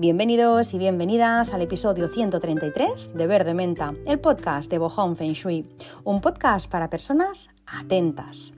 Bienvenidos y bienvenidas al episodio 133 de Verde Menta, el podcast de Bohong Feng Shui, un podcast para personas atentas.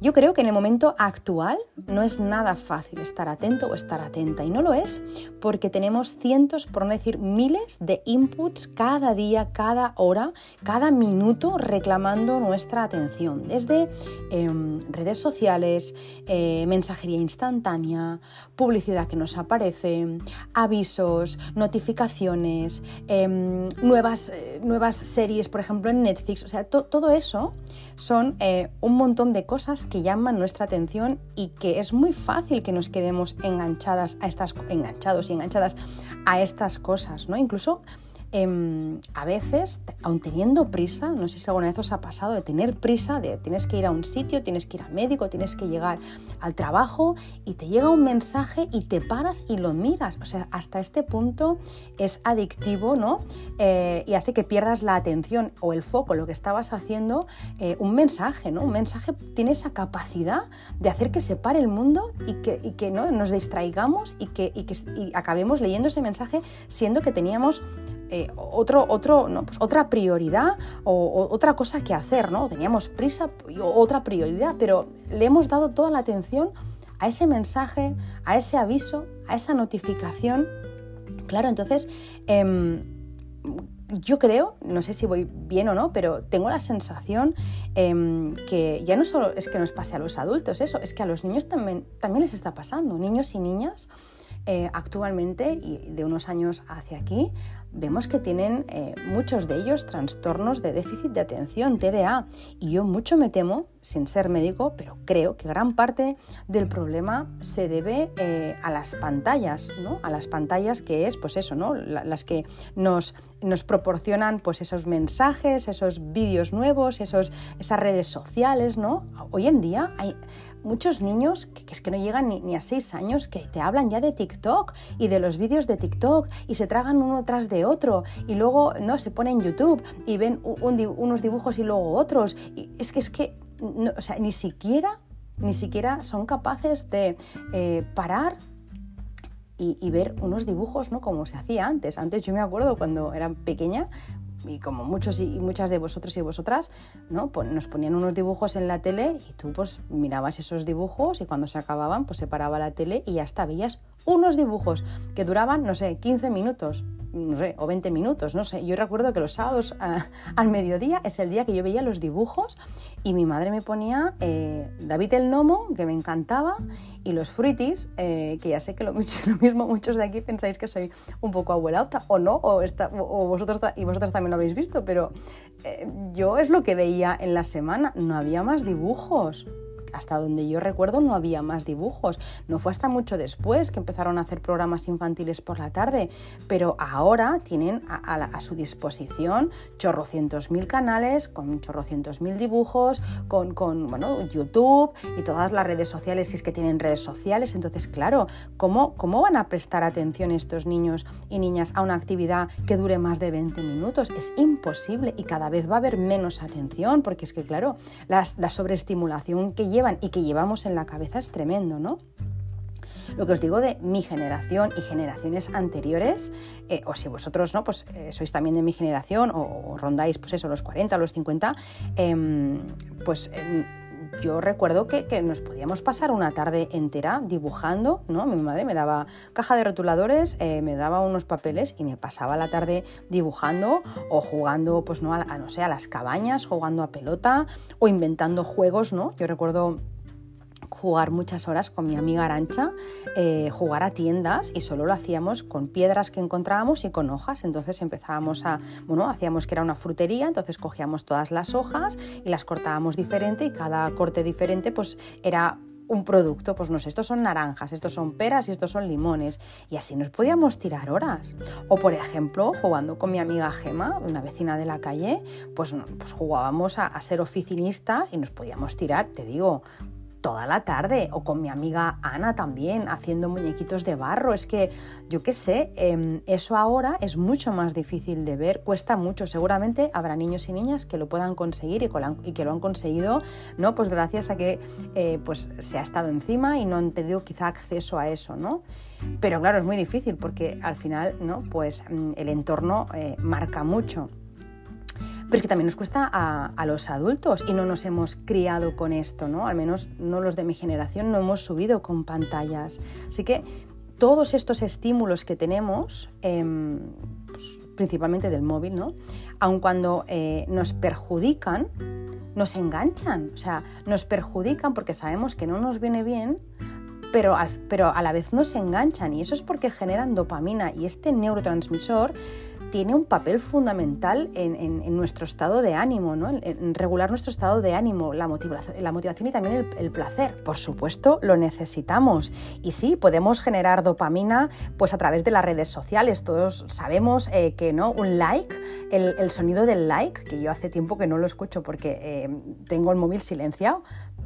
Yo creo que en el momento actual no es nada fácil estar atento o estar atenta y no lo es porque tenemos cientos, por no decir miles de inputs cada día, cada hora, cada minuto reclamando nuestra atención, desde em, redes sociales, eh, mensajería instantánea, publicidad que nos aparece, avisos, notificaciones, em, nuevas, eh, nuevas series, por ejemplo en Netflix, o sea, todo eso son eh, un montón de cosas que llaman nuestra atención y que es muy fácil que nos quedemos enganchadas a estas enganchados y enganchadas a estas cosas, ¿no? Incluso Em, a veces, aun teniendo prisa, no sé si alguna vez os ha pasado de tener prisa, de tienes que ir a un sitio, tienes que ir a médico, tienes que llegar al trabajo y te llega un mensaje y te paras y lo miras. O sea, hasta este punto es adictivo, ¿no? Eh, y hace que pierdas la atención o el foco, lo que estabas haciendo, eh, un mensaje, ¿no? Un mensaje tiene esa capacidad de hacer que se pare el mundo y que, ¿no? nos distraigamos y que, y que y acabemos leyendo ese mensaje siendo que teníamos eh, no, pues otra prioridad o, otra cosa que hacer, ¿no? Teníamos prisa y otra prioridad, pero le hemos dado toda la atención a ese mensaje, a ese aviso, a esa notificación. Claro, entonces em, yo creo, no sé si voy bien o no, pero tengo la sensación em, que ya no solo es que nos pase a los adultos eso, es que a los niños también, también les está pasando, niños y niñas. Eh, actualmente y de unos años hacia aquí vemos que tienen eh, muchos de ellos trastornos de déficit de atención, TDA, y yo mucho me temo, sin ser médico, pero creo que gran parte del problema se debe eh, a las pantallas, ¿no? A las pantallas que es, pues eso, ¿no? las que nos, nos proporcionan pues esos mensajes, esos vídeos nuevos, esos, esas redes sociales, ¿no? Hoy en día hay muchos niños que, es que no llegan ni, a seis años que te hablan ya de TikTok y de los vídeos de TikTok y se tragan uno tras de otro y luego no se pone en YouTube y ven unos dibujos y luego otros. Y es que es que o sea, ni siquiera ni siquiera son capaces de eh, parar y, ver unos dibujos, ¿no? Como se hacía antes. Antes yo me acuerdo cuando era pequeña, y como muchos y muchas de vosotros y vosotras, ¿no? Pues nos ponían unos dibujos en la tele y tú pues mirabas esos dibujos y cuando se acababan pues se paraba la tele y ya está, veías unos dibujos que duraban, no sé, 15 minutos, no sé, o 20 minutos, no sé. Yo recuerdo que los sábados ah, al mediodía es el día que yo veía los dibujos y mi madre me ponía eh, David el Nomo, que me encantaba, y los fruitis, eh, que ya sé que lo, mismo muchos de aquí pensáis que soy un poco abuelauta, o no, o, o vosotros, y vosotros también lo habéis visto, pero eh, yo es lo que veía en la semana, no había más dibujos hasta donde yo recuerdo no había más dibujos. No fue hasta mucho después que empezaron a hacer programas infantiles por la tarde, pero ahora tienen a, su disposición chorrocientos mil canales con chorrocientos mil dibujos, con, con bueno, YouTube y todas las redes sociales, si es que tienen redes sociales. Entonces, claro, ¿cómo, ¿cómo van a prestar atención estos niños y niñas a una actividad que dure más de 20 minutos? Es imposible y cada vez va a haber menos atención, porque es que, claro, la, la sobreestimulación que y que llevamos en la cabeza es tremendo, ¿no? Lo que os digo de mi generación y generaciones anteriores, eh, o si vosotros no, pues eh, sois también de mi generación o, rondáis pues eso, los 40 o los 50, em, pues em, yo recuerdo que, nos podíamos pasar una tarde entera dibujando, ¿no? Mi madre me daba caja de rotuladores, eh, me daba unos papeles y me pasaba la tarde dibujando o jugando, pues no, a, no sé, a las cabañas, jugando a pelota o inventando juegos, ¿no? Yo recuerdo jugar muchas horas con mi amiga Arancha, eh, jugar a tiendas y solo lo hacíamos con piedras que encontrábamos y con hojas. Entonces empezábamos a, bueno, hacíamos que era una frutería, entonces cogíamos todas las hojas y las cortábamos diferente y cada corte diferente pues era un producto, pues no sé, estos son naranjas, estos son peras y estos son limones. Y así nos podíamos tirar horas. O por ejemplo, jugando con mi amiga Gema, una vecina de la calle, pues, pues jugábamos a, a ser oficinistas y nos podíamos tirar, te digo, toda la tarde o con mi amiga Ana también haciendo muñequitos de barro. Es que yo qué sé, em, eso ahora es mucho más difícil de ver, cuesta mucho. Seguramente habrá niños y niñas que lo puedan conseguir y, que lo han conseguido, ¿no? Pues gracias a que eh, pues se ha estado encima y no han tenido quizá acceso a eso, ¿no? Pero claro, es muy difícil porque al final, ¿no? Pues mm, el entorno eh, marca mucho. Pero es que también nos cuesta a, los adultos y no nos hemos criado con esto, ¿no? Al menos no los de mi generación no hemos subido con pantallas. Así que todos estos estímulos que tenemos, em, pues, principalmente del móvil, ¿no? Aun cuando eh, nos perjudican, nos enganchan. O sea, nos perjudican porque sabemos que no nos viene bien, pero, pero a la vez nos enganchan y eso es porque generan dopamina y este neurotransmisor tiene un papel fundamental en, nuestro estado de ánimo, ¿no? en, regular nuestro estado de ánimo, la motivación, la motivación y también el, placer. Por supuesto, lo necesitamos. Y sí, podemos generar dopamina pues, a través de las redes sociales. Todos sabemos eh, que ¿no? un like, el, sonido del like, que yo hace tiempo que no lo escucho porque eh, tengo el móvil silenciado,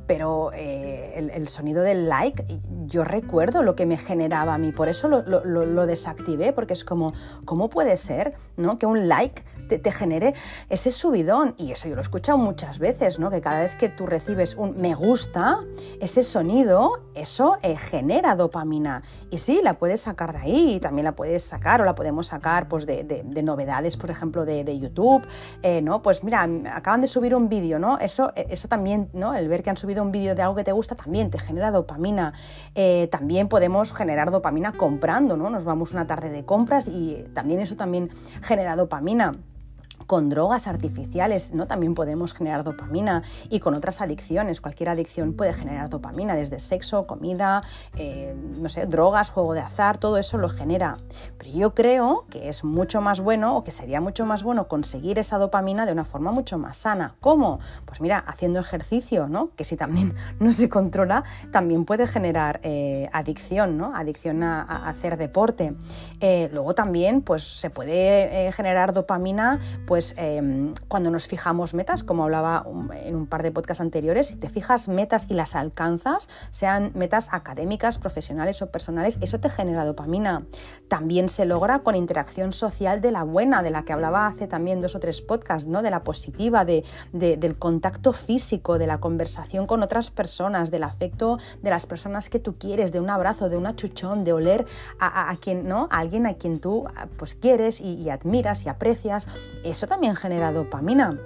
pero eh, el, sonido del like, yo recuerdo lo que me generaba a mí, por eso lo, desactivé, porque es como, ¿cómo puede ser ¿no? que un like te, genere ese subidón? Y eso yo lo he escuchado muchas veces, ¿no? que cada vez que tú recibes un me gusta, ese sonido, eso eh, genera dopamina. Y sí, la puedes sacar de ahí, también la puedes sacar o la podemos sacar pues, de, novedades, por ejemplo, de, YouTube, eh, ¿no? Pues mira, acaban de subir un vídeo, ¿no? Eso, eso también, ¿no? El ver que han subido un vídeo de algo que te gusta también te genera dopamina. Eh, también podemos generar dopamina comprando, ¿no? Nos vamos una tarde de compras y también eso también genera dopamina con drogas artificiales, ¿no? También podemos generar dopamina y con otras adicciones. Cualquier adicción puede generar dopamina, desde sexo, comida, eh, no sé, drogas, juego de azar, todo eso lo genera. Pero yo creo que es mucho más bueno o que sería mucho más bueno conseguir esa dopamina de una forma mucho más sana. ¿Cómo? Pues mira, haciendo ejercicio, ¿no? Que si también no se controla, también puede generar eh, adicción, ¿no? Adicción a, hacer deporte. Eh, luego también, pues se puede generar dopamina, em, cuando nos fijamos metas, como hablaba en un par de podcasts anteriores, si te fijas metas y las alcanzas, sean metas académicas, profesionales o personales, eso te genera dopamina. También se logra con interacción social de la buena, de la que hablaba hace también dos o tres podcasts, ¿no? de la positiva, de, del contacto físico, de la conversación con otras personas, del afecto de las personas que tú quieres, de un abrazo, de un achuchón, de oler a, quien, ¿no? a alguien a quien tú pues, quieres y, y admiras y aprecias. Eso eso también genera dopamina.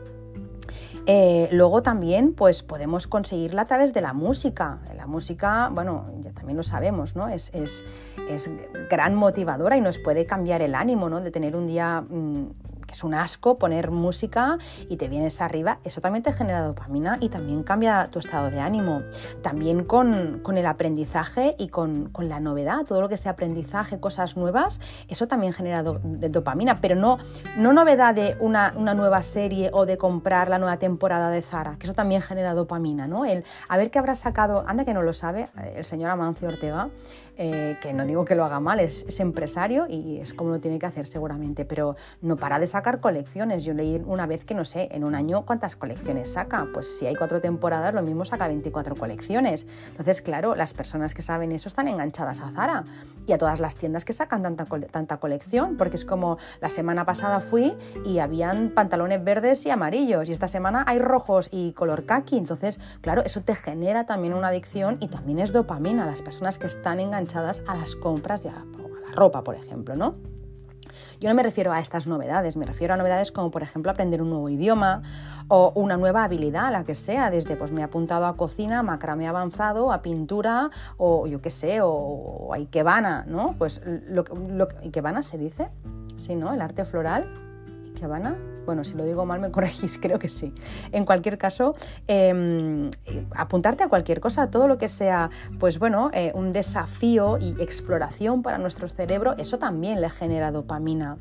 Eh, luego también pues podemos conseguirla a través de la música. La música, bueno, ya también lo sabemos, ¿no? Es, es, es gran motivadora y nos puede cambiar el ánimo, ¿no? De tener un día mm, que es un asco poner música y te vienes arriba, eso también te genera dopamina y también cambia tu estado de ánimo. También con, el aprendizaje y con, la novedad, todo lo que sea aprendizaje, cosas nuevas, eso también genera dopamina, pero no, no novedad de una, nueva serie o de comprar la nueva temporada de Zara, que eso también genera dopamina, ¿no? El a ver qué habrá sacado, anda que no lo sabe, el señor Amancio Ortega, eh, que no digo que lo haga mal, es, es, empresario y es como lo tiene que hacer seguramente, pero no para de sacar colecciones. Yo leí una vez que no sé, en un año cuántas colecciones saca. Pues si hay cuatro temporadas, lo mismo saca 24 colecciones. Entonces, claro, las personas que saben eso están enganchadas a Zara y a todas las tiendas que sacan tanta, colección, porque es como la semana pasada fui y habían pantalones verdes y amarillos y esta semana hay rojos y color kaki. Entonces, claro, eso te genera también una adicción y también es dopamina. Las personas que están enganchadas a las compras y a, la ropa, por ejemplo, ¿no? Yo no me refiero a estas novedades, me refiero a novedades como por ejemplo aprender un nuevo idioma o una nueva habilidad, la que sea, desde pues me he apuntado a cocina, macramé avanzado, a pintura o yo qué sé, o, a ikebana, ¿no? Pues lo, lo, ikebana se dice, sí, ¿no? El arte floral, ikebana, bueno, si lo digo mal me corregís, creo que sí. En cualquier caso, em, apuntarte a cualquier cosa, todo lo que sea, pues bueno, eh, un desafío y exploración para nuestro cerebro, eso también le genera dopamina.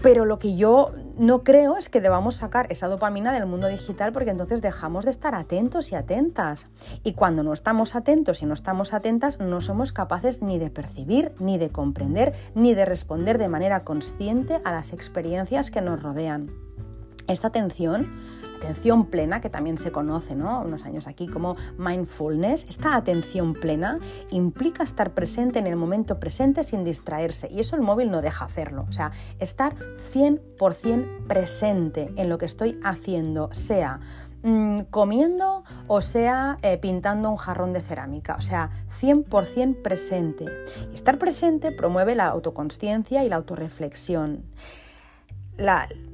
Pero lo que yo no creo es que debamos sacar esa dopamina del mundo digital porque entonces dejamos de estar atentos y atentas. Y cuando no estamos atentos y no estamos atentas, no somos capaces ni de percibir, ni de comprender, ni de responder de manera consciente a las experiencias que nos rodean. Esta atención atención plena, que también se conoce, ¿no? Unos años aquí como mindfulness, esta atención plena implica estar presente en el momento presente sin distraerse. Y eso el móvil no deja hacerlo. O sea, estar 100% presente en lo que estoy haciendo, sea mm, comiendo o sea eh, pintando un jarrón de cerámica, o sea, 100% presente. estar presente promueve la autoconsciencia y la autorreflexión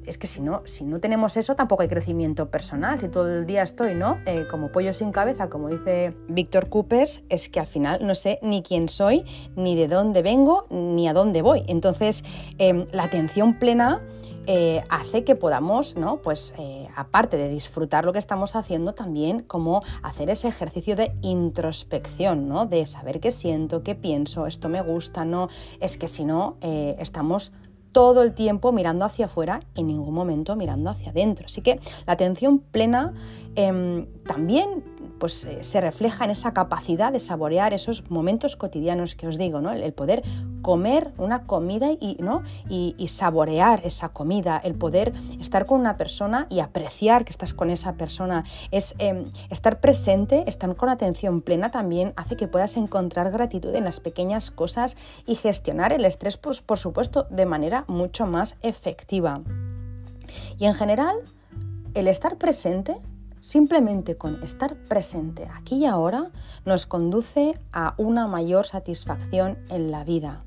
es que si no, si no tenemos eso, tampoco hay crecimiento personal. Si todo el día estoy, ¿no? Eh, como pollo sin cabeza, como dice Víctor Coopers, es que al final no sé ni quién soy, ni de dónde vengo, ni a dónde voy. Entonces, em, la atención plena eh, hace que podamos, ¿no? Pues eh, aparte de disfrutar lo que estamos haciendo, también como hacer ese ejercicio de introspección, ¿no? De saber qué siento, qué pienso, esto me gusta, no. Es que si no, estamos todo el tiempo mirando hacia afuera y en ningún momento mirando hacia adentro. Así que la atención plena em, también pues, eh, se refleja en esa capacidad de saborear esos momentos cotidianos que os digo, ¿no? el, poder comer una comida y, ¿no? Y, saborear esa comida, el poder estar con una persona y apreciar que estás con esa persona, es em, estar presente, estar con atención plena también hace que puedas encontrar gratitud en las pequeñas cosas y gestionar el estrés, pues, por supuesto, de manera mucho más efectiva. Y en general, el estar presente Simplemente con estar presente aquí y ahora nos conduce a una mayor satisfacción en la vida.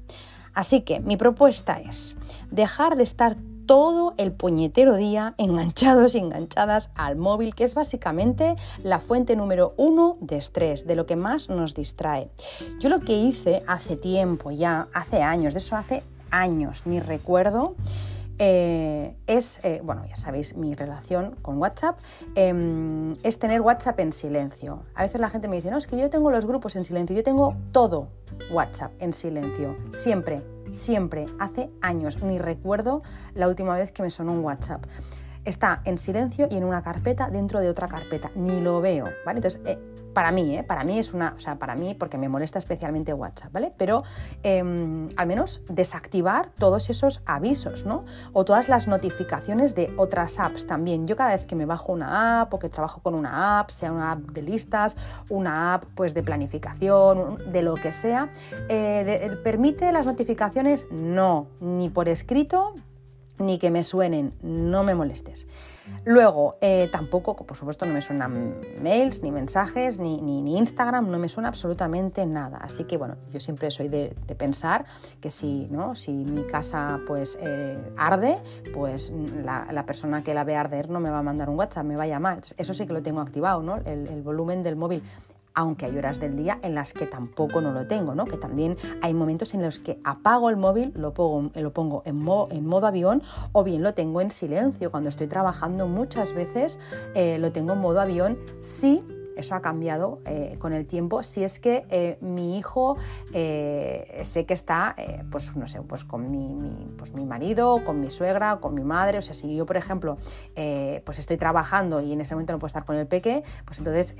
Así que mi propuesta es dejar de estar todo el puñetero día enganchados y enganchadas al móvil, que es básicamente la fuente número uno de estrés, de lo que más nos distrae. Yo lo que hice hace tiempo ya, hace años, de eso hace años, ni recuerdo, eh, es, eh, bueno, ya sabéis, mi relación con WhatsApp em, es tener WhatsApp en silencio. A veces la gente me dice, no, es que yo tengo los grupos en silencio, yo tengo todo WhatsApp en silencio, siempre, siempre, hace años, ni recuerdo la última vez que me sonó un WhatsApp. Está en silencio y en una carpeta dentro de otra carpeta, ni lo veo, ¿vale? Entonces, eh, para mí, ¿eh? para mí es una, o sea, para mí, porque me molesta especialmente WhatsApp, ¿vale? Pero em, al menos desactivar todos esos avisos, ¿no? O todas las notificaciones de otras apps también. Yo cada vez que me bajo una app o que trabajo con una app, sea una app de listas, una app pues de planificación, de lo que sea, eh, ¿permite las notificaciones? No, ni por escrito, ni que me suenen, no me molestes. Luego, eh, tampoco, por supuesto, no me suenan mails, ni mensajes, ni, ni, Instagram, no me suena absolutamente nada. Así que, bueno, yo siempre soy de, pensar que si, ¿no? si mi casa pues eh, arde, pues la, persona que la ve arder no me va a mandar un WhatsApp, me va a llamar. eso sí que lo tengo activado, ¿no? El volumen del móvil aunque hay horas del día en las que tampoco no lo tengo, ¿no? que también hay momentos en los que apago el móvil, lo pongo, lo pongo en, modo, avión o bien lo tengo en silencio. Cuando estoy trabajando muchas veces eh, lo tengo en modo avión sí eso ha cambiado eh, con el tiempo. Si es que eh, mi hijo sé que está, pues no sé, pues con mi, pues mi marido, con mi suegra, con mi madre. O sea, si yo, por ejemplo, pues estoy trabajando y en ese momento no puedo estar con el peque, pues entonces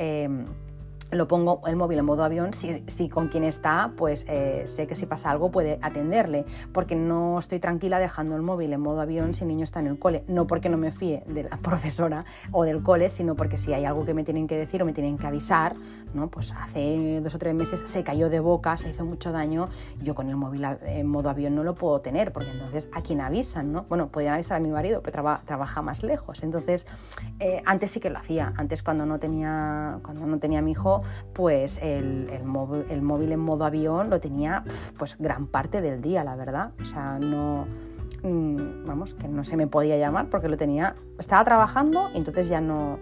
lo pongo el móvil en modo avión, si, con quien está, pues eh, sé que si pasa algo puede atenderle, porque no estoy tranquila dejando el móvil en modo avión si el niño está en el cole, no porque no me fíe de la profesora o del cole, sino porque si hay algo que me tienen que decir o me tienen que avisar, ¿no? pues hace dos o tres meses se cayó de boca, se hizo mucho daño, yo con el móvil en modo avión no lo puedo tener, porque entonces a quién avisan, ¿no? Bueno, podrían avisar a mi marido, pero trabaja más lejos, entonces eh, antes sí que lo hacía, antes cuando no tenía, cuando no tenía mi hijo, pues el, móvil, en modo avión lo tenía pues gran parte del día, la verdad. O sea, no, mm, vamos, que no se me podía llamar porque lo tenía, estaba trabajando y entonces ya no,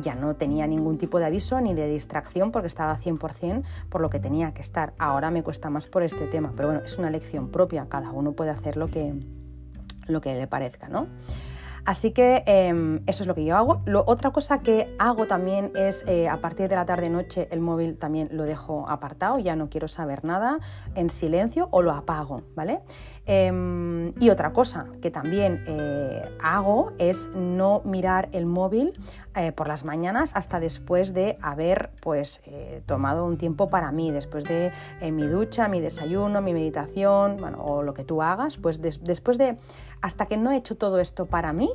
ya no tenía ningún tipo de aviso ni de distracción porque estaba 100% por lo que tenía que estar. Ahora me cuesta más por este tema, pero bueno, es una lección propia, cada uno puede hacer lo que, lo que le parezca, ¿no? Así que em, eso es lo que yo hago. otra cosa que hago también es eh, a partir de la tarde-noche el móvil también lo dejo apartado, ya no quiero saber nada, en silencio o lo apago, ¿vale? Em, y otra cosa que también eh, hago es no mirar el móvil eh, por las mañanas hasta después de haber pues, tomado un tiempo para mí, después de mi ducha, mi desayuno, mi meditación, bueno, o lo que tú hagas, pues después de hasta que no he hecho todo esto para mí,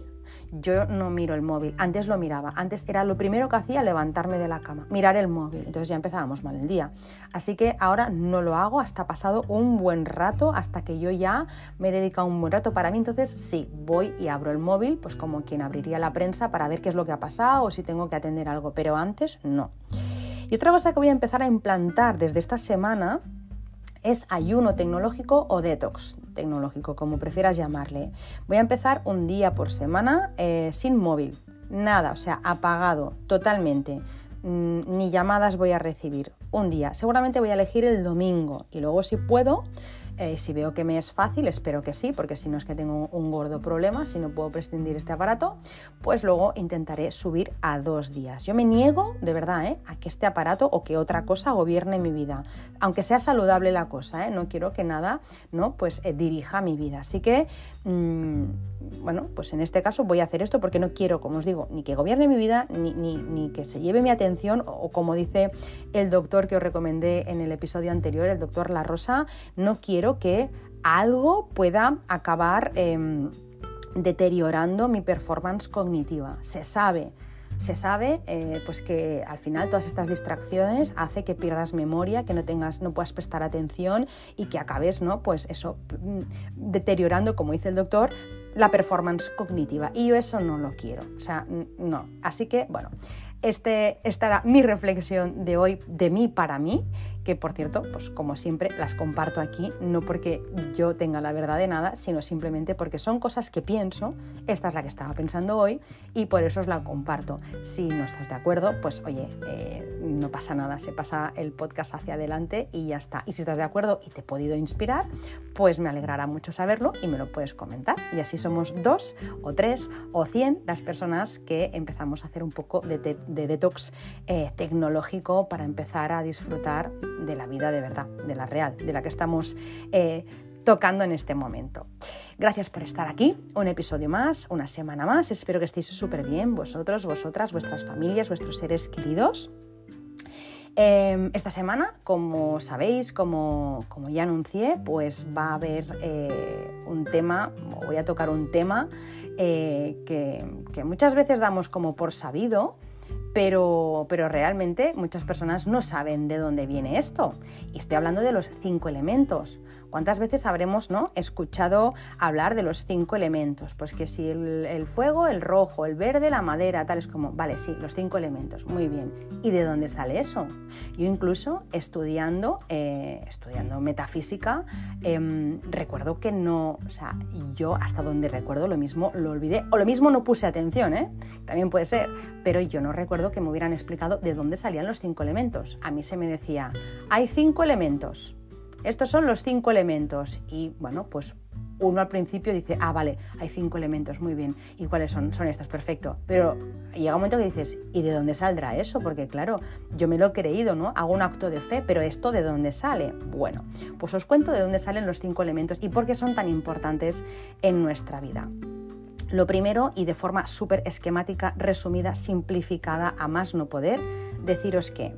yo no miro el móvil. Antes lo miraba. Antes era lo primero que hacía levantarme de la cama, mirar el móvil. Entonces ya empezábamos mal el día. Así que ahora no lo hago hasta pasado un buen rato, hasta que yo ya me he dedicado un buen rato para mí. Entonces sí, voy y abro el móvil, pues como quien abriría la prensa para ver qué es lo que ha pasado o si tengo que atender algo. Pero antes no. Y otra cosa que voy a empezar a implantar desde esta semana es ayuno tecnológico o detox tecnológico, como prefieras llamarle. Voy a empezar un día por semana eh, sin móvil, nada, o sea, apagado totalmente. Mm, ni llamadas voy a recibir un día. Seguramente voy a elegir el domingo y luego si puedo eh, si veo que me es fácil, espero que sí, porque si no es que tengo un gordo problema, si no puedo prescindir este aparato, pues luego intentaré subir a dos días. Yo me niego, de verdad, ¿eh? a que este aparato o que otra cosa gobierne mi vida, aunque sea saludable la cosa, ¿eh? no quiero que nada ¿no? pues, dirija mi vida. Así que, mm, bueno, pues en este caso voy a hacer esto porque no quiero, como os digo, ni que gobierne mi vida, ni, ni que se lleve mi atención, o como dice el doctor que os recomendé en el episodio anterior, el doctor La Rosa, no quiero que algo pueda acabar em, deteriorando mi performance cognitiva. Se sabe, se sabe eh, pues que al final todas estas distracciones hace que pierdas memoria, que no tengas, no puedas prestar atención y que acabes, ¿no? Pues eso, mm, deteriorando, como dice el doctor, la performance cognitiva. Y yo eso no lo quiero. O sea, no. Así que, bueno, este, esta era mi reflexión de hoy, de mí para mí, que por cierto, pues como siempre las comparto aquí, no porque yo tenga la verdad de nada, sino simplemente porque son cosas que pienso, esta es la que estaba pensando hoy y por eso os la comparto. Si no estás de acuerdo, pues oye, eh, no pasa nada, se pasa el podcast hacia adelante y ya está. Y si estás de acuerdo y te he podido inspirar, pues me alegrará mucho saberlo y me lo puedes comentar. Y así somos dos o tres o cien las personas que empezamos a hacer un poco de, detox eh, tecnológico para empezar a disfrutar de la vida de verdad, de la real, de la que estamos eh, tocando en este momento. Gracias por estar aquí, un episodio más, una semana más. Espero que estéis súper bien, vosotros, vosotras, vuestras familias, vuestros seres queridos. Em, esta semana, como sabéis, como, ya anuncié, pues va a haber eh, un tema, voy a tocar un tema eh, que, que muchas veces damos como por sabido, pero, pero, realmente muchas personas no saben de dónde viene esto. Y estoy hablando de los cinco elementos. ¿Cuántas veces habremos ¿no? escuchado hablar de los cinco elementos? Pues que si el, fuego, el rojo, el verde, la madera, tal es como, vale, sí, los cinco elementos, muy bien. ¿Y de dónde sale eso? Yo incluso estudiando, eh, estudiando metafísica, em, recuerdo que no, o sea, yo hasta donde recuerdo lo mismo lo olvidé, o lo mismo no puse atención, ¿eh? también puede ser, pero yo no recuerdo que me hubieran explicado de dónde salían los cinco elementos. A mí se me decía, hay cinco elementos estos son los cinco elementos. Y bueno, pues uno al principio dice, ah, vale, hay cinco elementos, muy bien. ¿Y cuáles son? Son estos, perfecto. Pero llega un momento que dices, ¿y de dónde saldrá eso? Porque claro, yo me lo he creído, ¿no? Hago un acto de fe, pero ¿esto de dónde sale? Bueno, pues os cuento de dónde salen los cinco elementos y por qué son tan importantes en nuestra vida. Lo primero, y de forma súper esquemática, resumida, simplificada, a más no poder, deciros que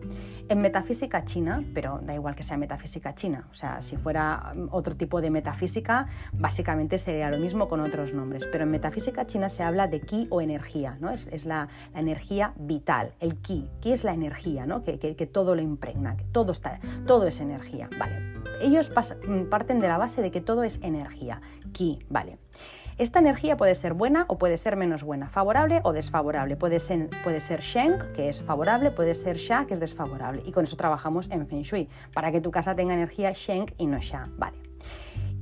en metafísica china, pero da igual que sea metafísica china, o sea, si fuera mm, otro tipo de metafísica, básicamente sería lo mismo con otros nombres, pero en metafísica china se habla de ki o energía, ¿no? es, la, energía vital, el ki, ki es la energía, ¿no? que, todo lo impregna, que todo, está, todo es energía, ¿vale? Ellos mm, parten de la base de que todo es energía, ki, ¿vale? Esta energía puede ser buena o puede ser menos buena, favorable o desfavorable. Puede ser, puede ser Sheng, que es favorable, puede ser Sha, que es desfavorable. Y con eso trabajamos en Feng Shui, para que tu casa tenga energía Sheng y no Sha. Vale.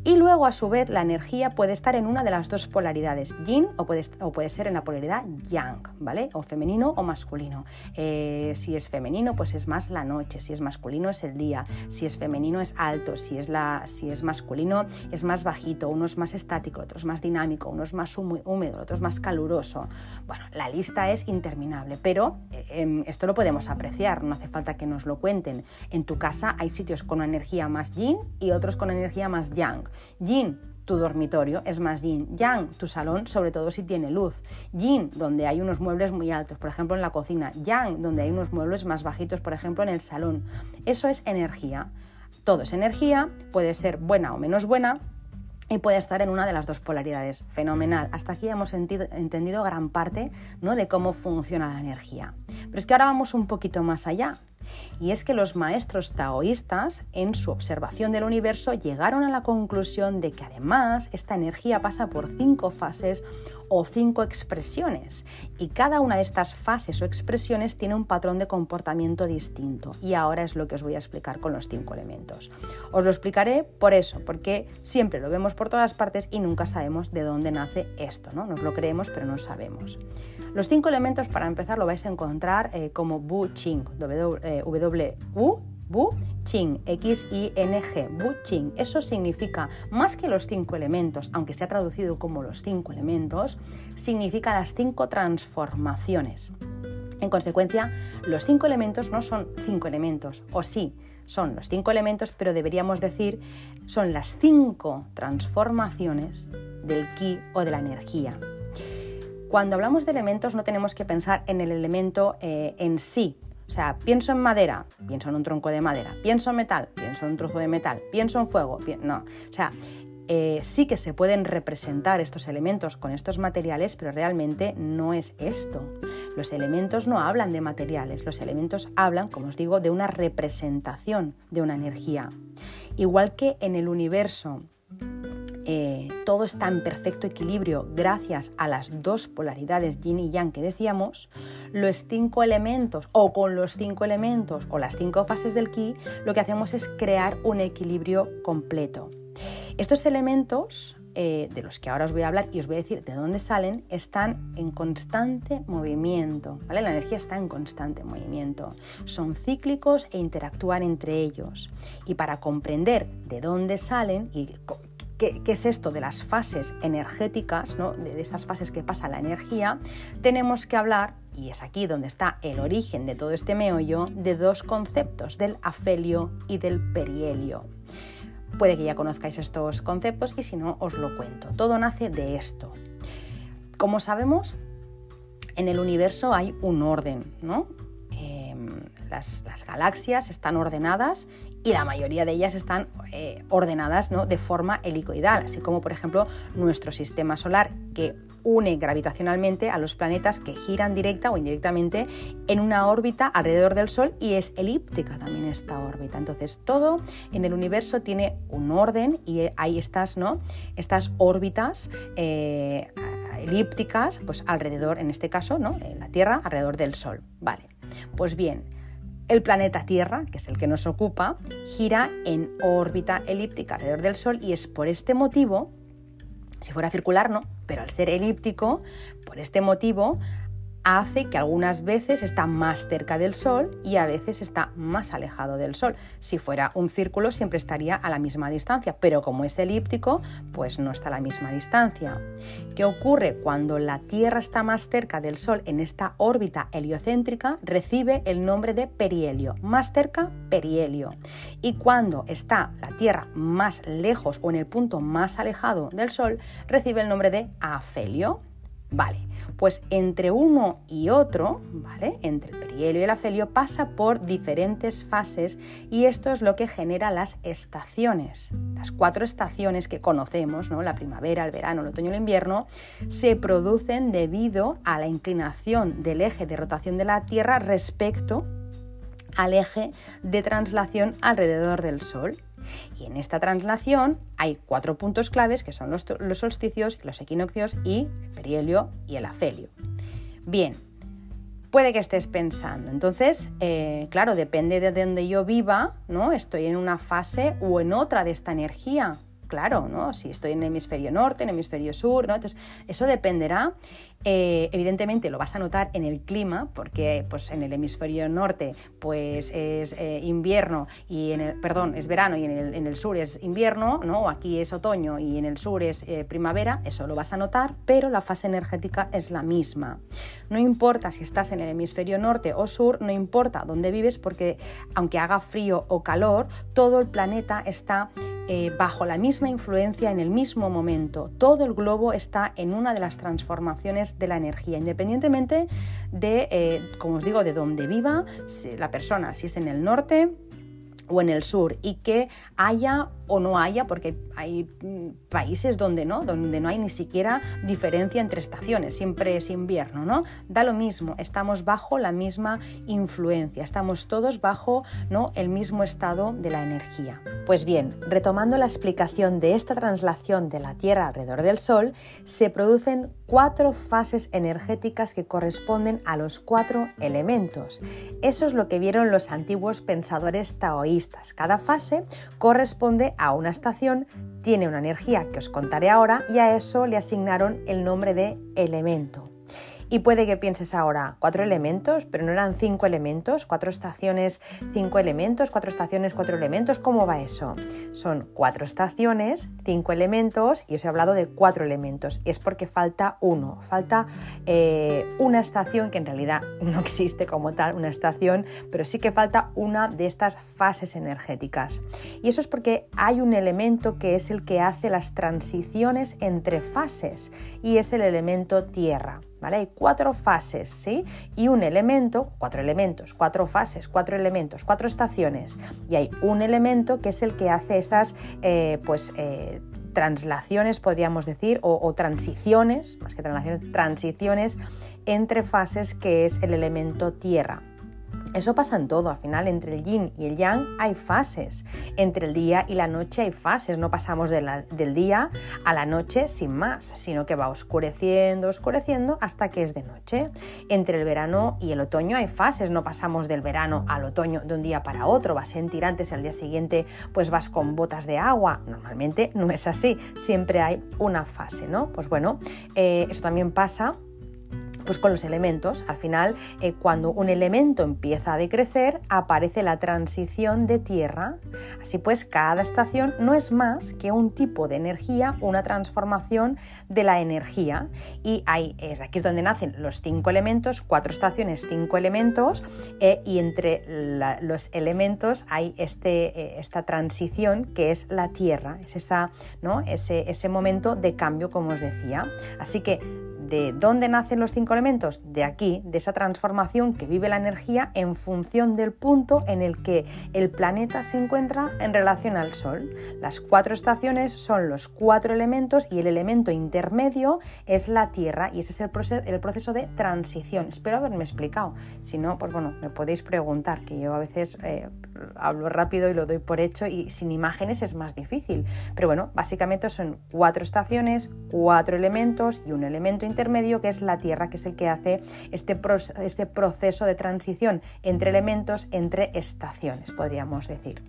Y luego, a su vez, la energía puede estar en una de las dos polaridades, yin o puede, o puede ser en la polaridad yang, ¿vale? O femenino o masculino. Eh, si es femenino, pues es más la noche, si es masculino es el día, si es femenino es alto, si es, la, si es masculino es más bajito, uno es más estático, otro es más dinámico, uno es más húmedo, otro es más caluroso. Bueno, la lista es interminable, pero eh, em, esto lo podemos apreciar, no hace falta que nos lo cuenten. En tu casa hay sitios con energía más yin y otros con energía más yang. Yin, tu dormitorio es más yin. Yang, tu salón, sobre todo si tiene luz. Yin, donde hay unos muebles muy altos, por ejemplo en la cocina. Yang, donde hay unos muebles más bajitos, por ejemplo en el salón. Eso es energía. Todo es energía, puede ser buena o menos buena, y puede estar en una de las dos polaridades. Fenomenal. Hasta aquí hemos entendido gran parte ¿no? de cómo funciona la energía. Pero es que ahora vamos un poquito más allá. Y es que los maestros taoístas, en su observación del universo, llegaron a la conclusión de que además esta energía pasa por cinco fases o cinco expresiones. Y cada una de estas fases o expresiones tiene un patrón de comportamiento distinto. Y ahora es lo que os voy a explicar con los cinco elementos. Os lo explicaré por eso, porque siempre lo vemos por todas partes y nunca sabemos de dónde nace esto. ¿no? Nos lo creemos, pero no sabemos. Los cinco elementos, para empezar, lo vais a encontrar eh, como Bu Ching, W-U Bu Ching, X-I-N-G, Bu Ching. Eso significa, más que los cinco elementos, aunque se ha traducido como los cinco elementos, significa las cinco transformaciones. En consecuencia, los cinco elementos no son cinco elementos, o sí, son los cinco elementos, pero deberíamos decir son las cinco transformaciones del ki o de la energía. Cuando hablamos de elementos no tenemos que pensar en el elemento eh, en sí, o sea, pienso en madera, pienso en un tronco de madera, pienso en metal, pienso en un trozo de metal, pienso en fuego, no. O sea, eh, sí que se pueden representar estos elementos con estos materiales, pero realmente no es esto. Los elementos no hablan de materiales, los elementos hablan, como os digo, de una representación de una energía. Igual que en el universo eh, todo está en perfecto equilibrio gracias a las dos polaridades yin y yang que decíamos, los cinco elementos o con los cinco elementos o las cinco fases del ki, lo que hacemos es crear un equilibrio completo. Estos elementos eh, de los que ahora os voy a hablar y os voy a decir de dónde salen, están en constante movimiento. ¿vale? La energía está en constante movimiento. Son cíclicos e interactúan entre ellos. Y para comprender de dónde salen y qué, es esto de las fases energéticas, de, estas fases que pasa la energía, tenemos que hablar, y es aquí donde está el origen de todo este meollo, de dos conceptos, del afelio y del perihelio. Puede que ya conozcáis estos conceptos y si no, os lo cuento. Todo nace de esto. Como sabemos, en el universo hay un orden, ¿no? Em, las, galaxias están ordenadas y la mayoría de ellas están eh, ordenadas ¿no? de forma helicoidal, así como por ejemplo nuestro sistema solar que une gravitacionalmente a los planetas que giran directa o indirectamente en una órbita alrededor del Sol y es elíptica también esta órbita. Entonces todo en el universo tiene un orden y hay estas, ¿no? estas órbitas eh, elípticas pues alrededor, en este caso, ¿no? en la Tierra, alrededor del Sol. Vale, pues bien, el planeta Tierra, que es el que nos ocupa, gira en órbita elíptica alrededor del Sol y es por este motivo, si fuera circular no, pero al ser elíptico, por este motivo hace que algunas veces está más cerca del Sol y a veces está más alejado del Sol. Si fuera un círculo siempre estaría a la misma distancia, pero como es elíptico, pues no está a la misma distancia. ¿Qué ocurre? Cuando la Tierra está más cerca del Sol en esta órbita heliocéntrica, recibe el nombre de perihelio. Más cerca, perihelio. Y cuando está la Tierra más lejos o en el punto más alejado del Sol, recibe el nombre de afelio. Vale, pues entre uno y otro, ¿vale? Entre el perihelio y el afelio pasa por diferentes fases y esto es lo que genera las estaciones. Las cuatro estaciones que conocemos, ¿no? La primavera, el verano, el otoño y el invierno, se producen debido a la inclinación del eje de rotación de la Tierra respecto al eje de translación alrededor del Sol. Y en esta translación hay cuatro puntos claves que son los, solsticios, los equinoccios y el perihelio y el afelio. Bien, puede que estés pensando. Entonces, eh, claro, depende de donde yo viva, ¿no? Estoy en una fase o en otra de esta energía claro, ¿no? Si estoy en el hemisferio norte, en el hemisferio sur, ¿no? Entonces, eso dependerá. Eh, evidentemente lo vas a notar en el clima, porque pues, en el hemisferio norte pues, es eh, invierno y en el, perdón, es verano y en el, sur es invierno, ¿no? aquí es otoño y en el sur es eh, primavera, eso lo vas a notar, pero la fase energética es la misma. No importa si estás en el hemisferio norte o sur, no importa dónde vives, porque aunque haga frío o calor, todo el planeta está bajo la misma influencia en el mismo momento. Todo el globo está en una de las transformaciones de la energía, independientemente de, eh, como os digo, de dónde viva la persona, si es en el norte, o en el sur y que haya o no haya, porque hay mm, países donde no, donde no hay ni siquiera diferencia entre estaciones, siempre es invierno, ¿no? Da lo mismo, estamos bajo la misma influencia, estamos todos bajo ¿no? el mismo estado de la energía. Pues bien, retomando la explicación de esta translación de la Tierra alrededor del Sol, se producen cuatro fases energéticas que corresponden a los cuatro elementos. Eso es lo que vieron los antiguos pensadores taoístas. Cada fase corresponde a una estación, tiene una energía que os contaré ahora y a eso le asignaron el nombre de elemento. Y puede que pienses ahora, cuatro elementos, pero no eran cinco elementos, cuatro estaciones, cinco elementos, cuatro estaciones, cuatro elementos, ¿cómo va eso? Son cuatro estaciones, cinco elementos y os he hablado de cuatro elementos. Y es porque falta uno, falta eh, una estación que en realidad no existe como tal, una estación, pero sí que falta una de estas fases energéticas. Y eso es porque hay un elemento que es el que hace las transiciones entre fases y es el elemento tierra. Hay cuatro fases, ¿sí? Y un elemento, cuatro elementos, cuatro fases, cuatro elementos, cuatro estaciones. Y hay un elemento que es el que hace esas, eh, pues, eh, translaciones, podríamos decir, o, transiciones, más que translaciones, transiciones entre fases, que es el elemento tierra. Eso pasa en todo, al final entre el yin y el yang hay fases, entre el día y la noche hay fases, no pasamos del día a la noche sin más, sino que va oscureciendo, oscureciendo hasta que es de noche. Entre el verano y el otoño hay fases, no pasamos del verano al otoño de un día para otro, vas en tirantes al día siguiente pues vas con botas de agua, normalmente no es así, siempre hay una fase, ¿no? Pues bueno, eh, eso también pasa pues con los elementos. Al final, eh, cuando un elemento empieza a decrecer, aparece la transición de tierra. Así pues, cada estación no es más que un tipo de energía, una transformación de la energía. Y ahí es aquí es donde nacen los cinco elementos, cuatro estaciones, cinco elementos, eh, y entre los elementos hay este, eh, esta transición que es la tierra, es esa, ¿no? ese, ese momento de cambio, como os decía. Así que ¿De dónde nacen los cinco elementos? De aquí, de esa transformación que vive la energía en función del punto en el que el planeta se encuentra en relación al Sol. Las cuatro estaciones son los cuatro elementos y el elemento intermedio es la Tierra y ese es el, proceso, de transición. Espero haberme explicado. Si no, pues bueno, me podéis preguntar, que yo a veces eh, hablo rápido y lo doy por hecho y sin imágenes es más difícil. Pero bueno, básicamente son cuatro estaciones, cuatro elementos y un elemento intermedio intermedio que es la Tierra, que es el que hace este, este proceso de transición entre elementos, entre estaciones, podríamos decir.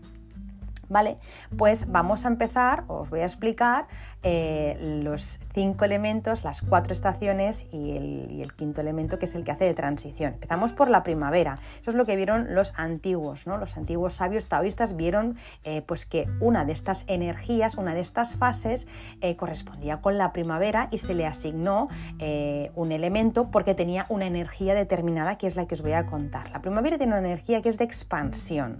¿Vale? Pues vamos a empezar, os voy a explicar eh, los cinco elementos, las cuatro estaciones y el, quinto elemento que es el que hace de transición. Empezamos por la primavera. Eso es lo que vieron los antiguos, ¿no? Los antiguos sabios taoístas vieron eh, pues que una de estas energías, una de estas fases eh, correspondía con la primavera y se le asignó un elemento porque tenía una energía determinada que es la que os voy a contar. La primavera tiene una energía que es de expansión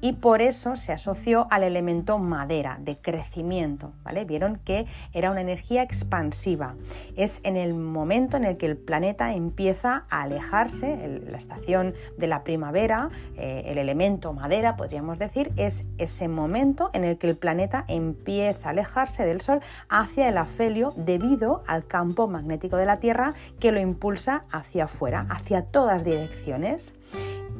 y por eso se asoció al elemento madera, de crecimiento. ¿vale? Vieron que era una energía expansiva. Es en el momento en el que el planeta empieza a alejarse, la estación de la primavera, eh, el elemento madera, podríamos decir, es ese momento en el que el planeta empieza a alejarse del Sol hacia el afelio debido al campo magnético de la Tierra que lo impulsa hacia afuera, hacia todas direcciones.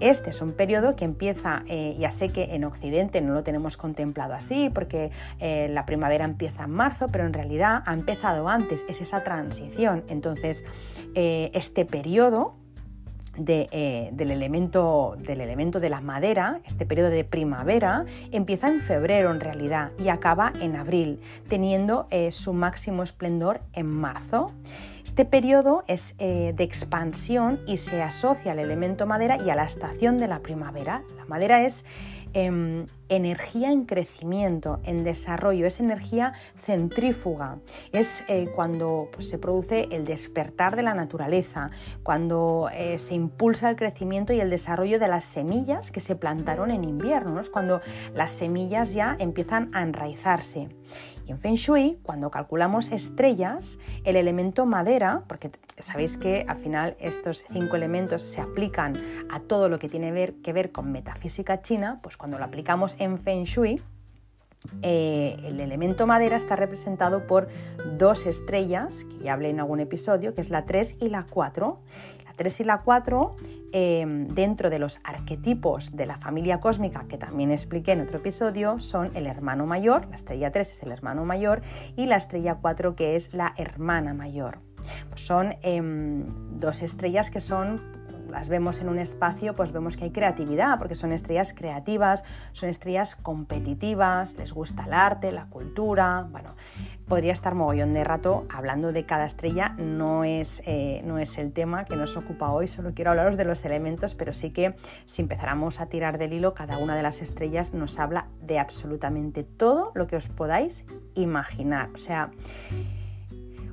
Este es un periodo que empieza, eh, ya sé que en Occidente no lo tenemos contemplado así, porque eh, la primavera empieza en marzo, pero en realidad ha empezado antes, es esa transición. Entonces, eh, este periodo del, elemento, del elemento de la madera, este periodo de primavera, empieza en febrero en realidad y acaba en abril, teniendo su máximo esplendor en marzo. Este periodo es eh, de expansión y se asocia al elemento madera y a la estación de la primavera. La madera es em, energía en crecimiento, en desarrollo, es energía centrífuga, es eh, cuando pues, se produce el despertar de la naturaleza, cuando eh, se impulsa el crecimiento y el desarrollo de las semillas que se plantaron en invierno, es cuando las semillas ya empiezan a enraizarse. Y en Feng Shui, cuando calculamos estrellas, el elemento madera, porque sabéis que al final estos cinco elementos se aplican a todo lo que tiene que ver con metafísica china, pues cuando lo aplicamos en Feng Shui, eh, el elemento madera está representado por dos estrellas, que ya hablé en algún episodio, que es la 3 y la 4. La 3 y la 4, em, dentro de los arquetipos de la familia cósmica, que también expliqué en otro episodio, son el hermano mayor, la estrella 3 es el hermano mayor, y la estrella 4 que es la hermana mayor. Son em, dos estrellas que son las vemos en un espacio, pues vemos que hay creatividad, porque son estrellas creativas, son estrellas competitivas, les gusta el arte, la cultura, bueno, podría estar mogollón de rato hablando de cada estrella, no es, eh, no es el tema que nos ocupa hoy, solo quiero hablaros de los elementos, pero sí que si empezáramos a tirar del hilo, cada una de las estrellas nos habla de absolutamente todo lo que os podáis imaginar, o sea,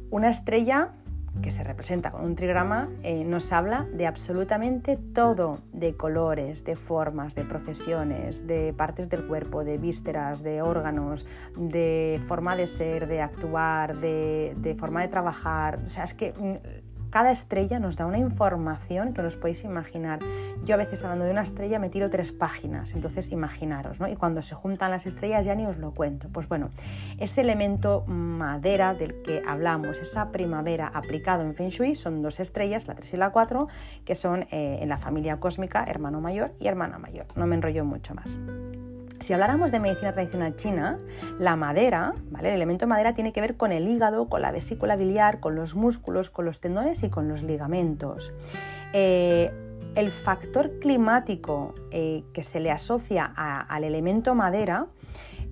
una estrella que se representa con un trigrama, eh, nos habla de absolutamente todo, de colores, de formas, de profesiones, de partes del cuerpo, de vísceras, de órganos, de forma de ser, de actuar, de, de forma de trabajar. O sea, es que mm, cada estrella nos da una información que os podéis imaginar. Yo a veces hablando de una estrella me tiro tres páginas, entonces imaginaros, ¿no? Y cuando se juntan las estrellas ya ni os lo cuento. Pues bueno, ese elemento madera del que hablamos, esa primavera aplicado en Feng Shui, son dos estrellas, la 3 y la 4, que son eh, en la familia cósmica hermano mayor y hermana mayor. No me enrollo mucho más. Si habláramos de medicina tradicional china, la madera, ¿vale? el elemento madera tiene que ver con el hígado, con la vesícula biliar, con los músculos, con los tendones y con los ligamentos. Eh, el factor climático eh, que se le asocia al elemento madera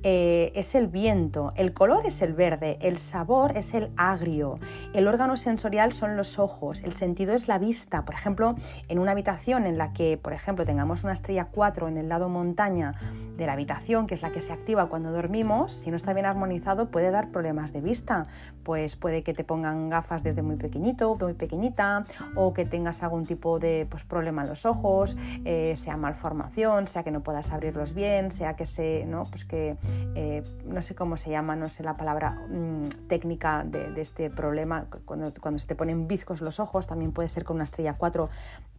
eh, es el viento, el color es el verde, el sabor es el agrio, el órgano sensorial son los ojos, el sentido es la vista. Por ejemplo, en una habitación en la que, por ejemplo, tengamos una estrella 4 en el lado montaña de la habitación, que es la que se activa cuando dormimos, si no está bien armonizado puede dar problemas de vista. Pues puede que te pongan gafas desde muy pequeñito, muy pequeñita, o que tengas algún tipo de pues, problema en los ojos, eh, sea malformación, sea que no puedas abrirlos bien, sea que se, ¿no? pues que eh, no sé cómo se llama, no sé la palabra mm, técnica de, este problema, cuando, cuando se te ponen bizcos los ojos, también puede ser con una estrella 4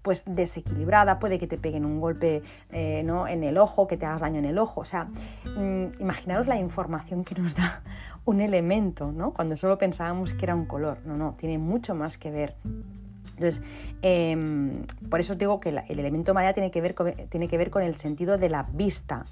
pues desequilibrada, puede que te peguen un golpe eh, ¿no? en el ojo, que te hagas daño en el ojo. O sea, mm, imaginaros la información que nos da un elemento, ¿no? Cuando solo pensábamos que era un color. No, no, tiene mucho más que ver. Entonces, em, por eso digo que el elemento maya tiene que, ver tiene que ver con el sentido de la vista.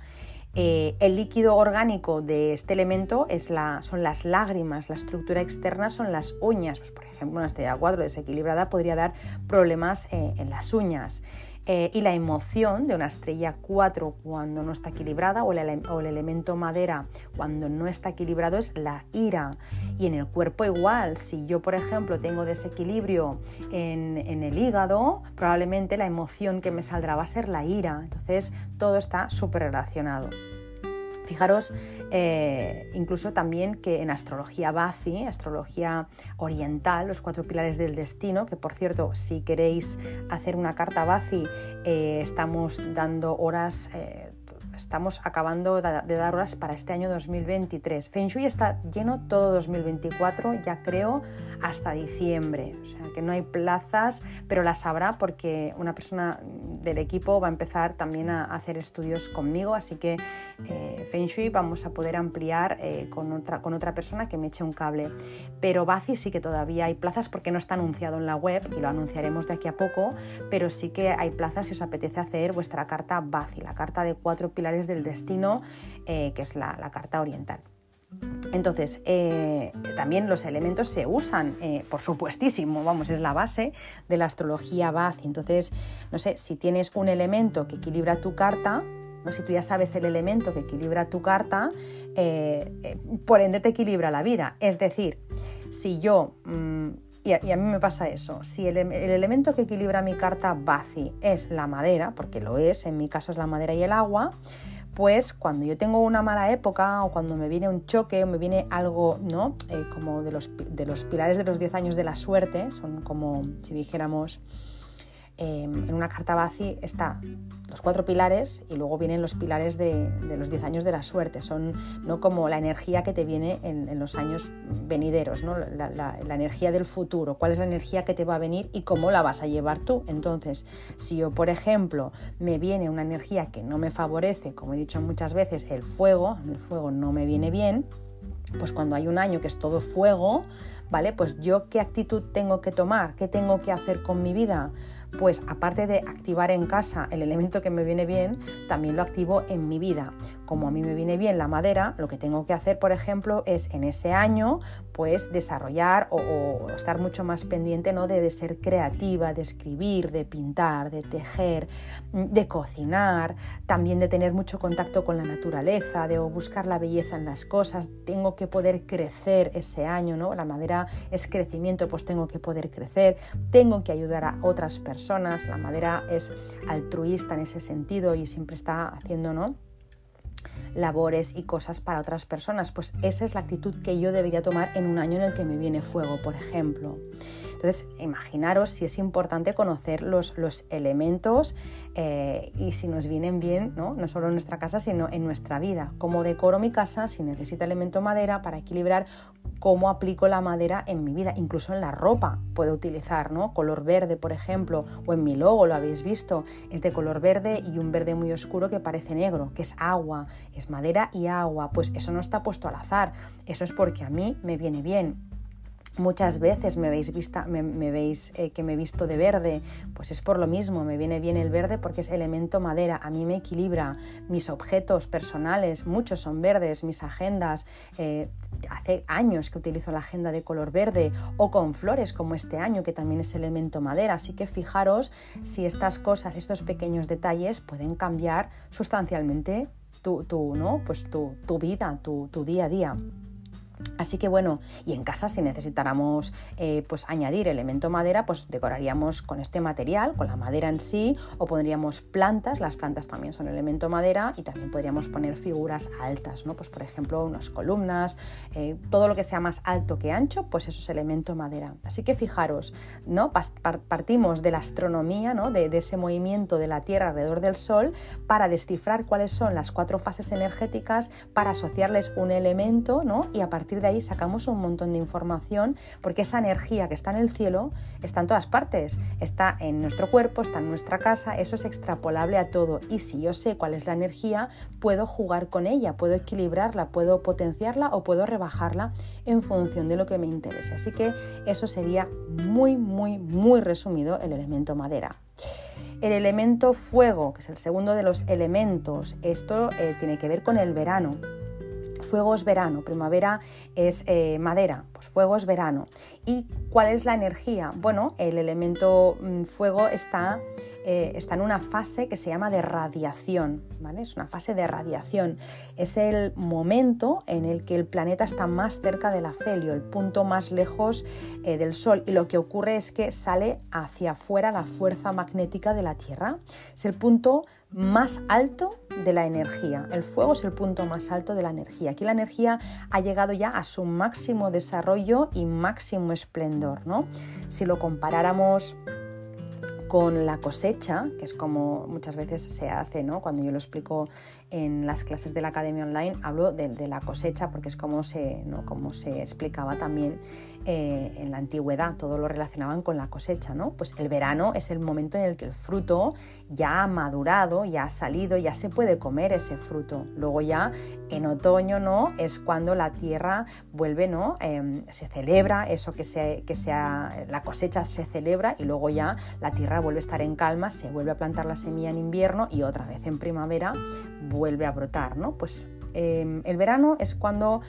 Eh, el líquido orgánico de este elemento es la, son las lágrimas, la estructura externa son las uñas. Pues, por ejemplo, una estrella 4 desequilibrada podría dar problemas eh, en las uñas. Eh, y la emoción de una estrella 4 cuando no está equilibrada o el, el, elemento madera cuando no está equilibrado es la ira. Y en el cuerpo igual, si yo por ejemplo tengo desequilibrio en, en el hígado, probablemente la emoción que me saldrá va a ser la ira. Entonces todo está súper relacionado. Fijaros eh, incluso también que en astrología Bazi, astrología oriental, los cuatro pilares del destino, que por cierto, si queréis hacer una carta Bazi, eh, estamos dando horas eh, estamos acabando de dar horas para este año 2023. Feng Shui está lleno todo 2024, ya creo, hasta diciembre. O sea que no hay plazas, pero las habrá porque una persona del equipo va a empezar también a hacer estudios conmigo, así que Feng Shui vamos a poder ampliar eh, con, otra, con otra persona que me eche un cable. Pero Bazi sí que todavía hay plazas porque no está anunciado en la web y lo anunciaremos de aquí a poco, pero sí que hay plazas si os apetece hacer vuestra carta Bazi, la carta de cuatro pilares del destino, eh, que es la, carta oriental. Entonces, también los elementos se usan, por supuestísimo, vamos, es la base de la astrología Bazi. Entonces, no sé, si tienes un elemento que equilibra tu carta, si tú ya sabes el elemento que equilibra tu carta, eh, eh, por ende te equilibra la vida. Es decir, si yo, mm, y, a, mí me pasa eso, si el, elemento que equilibra mi carta Bazi es la madera, porque lo es, en mi caso es la madera y el agua, pues cuando yo tengo una mala época o cuando me viene un choque o me viene algo, ¿no? Eh, como de los, de los pilares de los 10 años de la suerte, son como si dijéramos Em, en una carta Bazi está los cuatro pilares y luego vienen los pilares de, los 10 años de la suerte. Son no como la energía que te viene en, los años venideros, ¿no? La, energía del futuro, cuál es la energía que te va a venir y cómo la vas a llevar tú. Entonces, si yo, por ejemplo, me viene una energía que no me favorece, como he dicho muchas veces, el fuego, el fuego no me viene bien, pues cuando hay un año que es todo fuego, ¿vale? Pues yo qué actitud tengo que tomar, qué tengo que hacer con mi vida pues aparte de activar en casa el elemento que me viene bien, también lo activo en mi vida. Como a mí me viene bien la madera, lo que tengo que hacer, por ejemplo, es en ese año, pues desarrollar o, estar mucho más pendiente ¿no? de, ser creativa, de escribir, de pintar, de tejer, de cocinar, también de tener mucho contacto con la naturaleza, de buscar la belleza en las cosas. Tengo que poder crecer ese año, ¿no? La madera es crecimiento, pues tengo que poder crecer, tengo que ayudar a otras personas la madera es altruista en ese sentido y siempre está haciendo, ¿no? Labores y cosas para otras personas. Pues esa es la actitud que yo debería tomar en un año en el que me viene fuego, por ejemplo. Entonces, imaginaros si es importante conocer los, elementos eh, y si nos vienen bien, ¿no? no solo en nuestra casa, sino en nuestra vida. Cómo decoro mi casa, si necesita elemento madera, para equilibrar cómo aplico la madera en mi vida, incluso en la ropa puedo utilizar, ¿no? Color verde, por ejemplo, o en mi logo, lo habéis visto, es de color verde y un verde muy oscuro que parece negro, que es agua, es madera y agua, pues eso no está puesto al azar, eso es porque a mí me viene bien Muchas veces me veis, vista, me, veis eh, que me he visto de verde, pues es por lo mismo, me viene bien el verde porque es elemento madera, a mí me equilibra, mis objetos personales, muchos son verdes, mis agendas, eh, hace años que utilizo la agenda de color verde o con flores como este año que también es elemento madera, así que fijaros si estas cosas, estos pequeños detalles pueden cambiar sustancialmente tu, ¿no? pues tu, vida, tu, tu día a día. Así que bueno, y en casa si necesitáramos eh, pues añadir elemento madera, pues decoraríamos con este material, con la madera en sí, o pondríamos plantas, las plantas también son elemento madera, y también podríamos poner figuras altas, ¿no? Pues por ejemplo unas columnas, eh, todo lo que sea más alto que ancho, pues eso es elemento madera. Así que fijaros, ¿no? Partimos de la astronomía, ¿no? De, de ese movimiento de la Tierra alrededor del Sol para descifrar cuáles son las cuatro fases energéticas, para asociarles un elemento, ¿no? Y a partir de ahí sacamos un montón de información porque esa energía que está en el cielo está en todas partes, está en nuestro cuerpo, está en nuestra casa, eso es extrapolable a todo y si yo sé cuál es la energía, puedo jugar con ella, puedo equilibrarla, puedo potenciarla o puedo rebajarla en función de lo que me interese. Así que eso sería muy, muy, muy resumido el elemento madera. El elemento fuego, que es el segundo de los elementos, esto eh, tiene que ver con el verano fuego es verano, primavera es eh, madera, pues fuego es verano. ¿Y cuál es la energía? Bueno, el elemento mm, fuego está eh, está en una fase que se llama de radiación, ¿vale? Es una fase de radiación. Es el momento en el que el planeta está más cerca del afelio, el punto más lejos eh, del Sol. Y lo que ocurre es que sale hacia afuera la fuerza magnética de la Tierra. Es el punto más alto de la energía. El fuego es el punto más alto de la energía. Aquí la energía ha llegado ya a su máximo desarrollo y máximo esplendor. ¿no? Si lo comparáramos con la cosecha, que es como muchas veces se hace, ¿no? Cuando yo lo explico en las clases de la academia online, hablo de, la cosecha porque es se, ¿no? como se explicaba también eh, en la antigüedad, todo lo relacionaban con la cosecha, ¿no? Pues el verano es el momento en el que el fruto ya ha madurado, ya ha salido, ya se puede comer ese fruto. Luego ya en otoño, ¿no? Es cuando la tierra vuelve, ¿no? Em, se celebra eso que, se, que sea, la cosecha se celebra y luego ya la tierra vuelve a estar en calma, se vuelve a plantar la semilla en invierno y otra vez en primavera vuelve a brotar, ¿no? Pues Em, el verano es cuando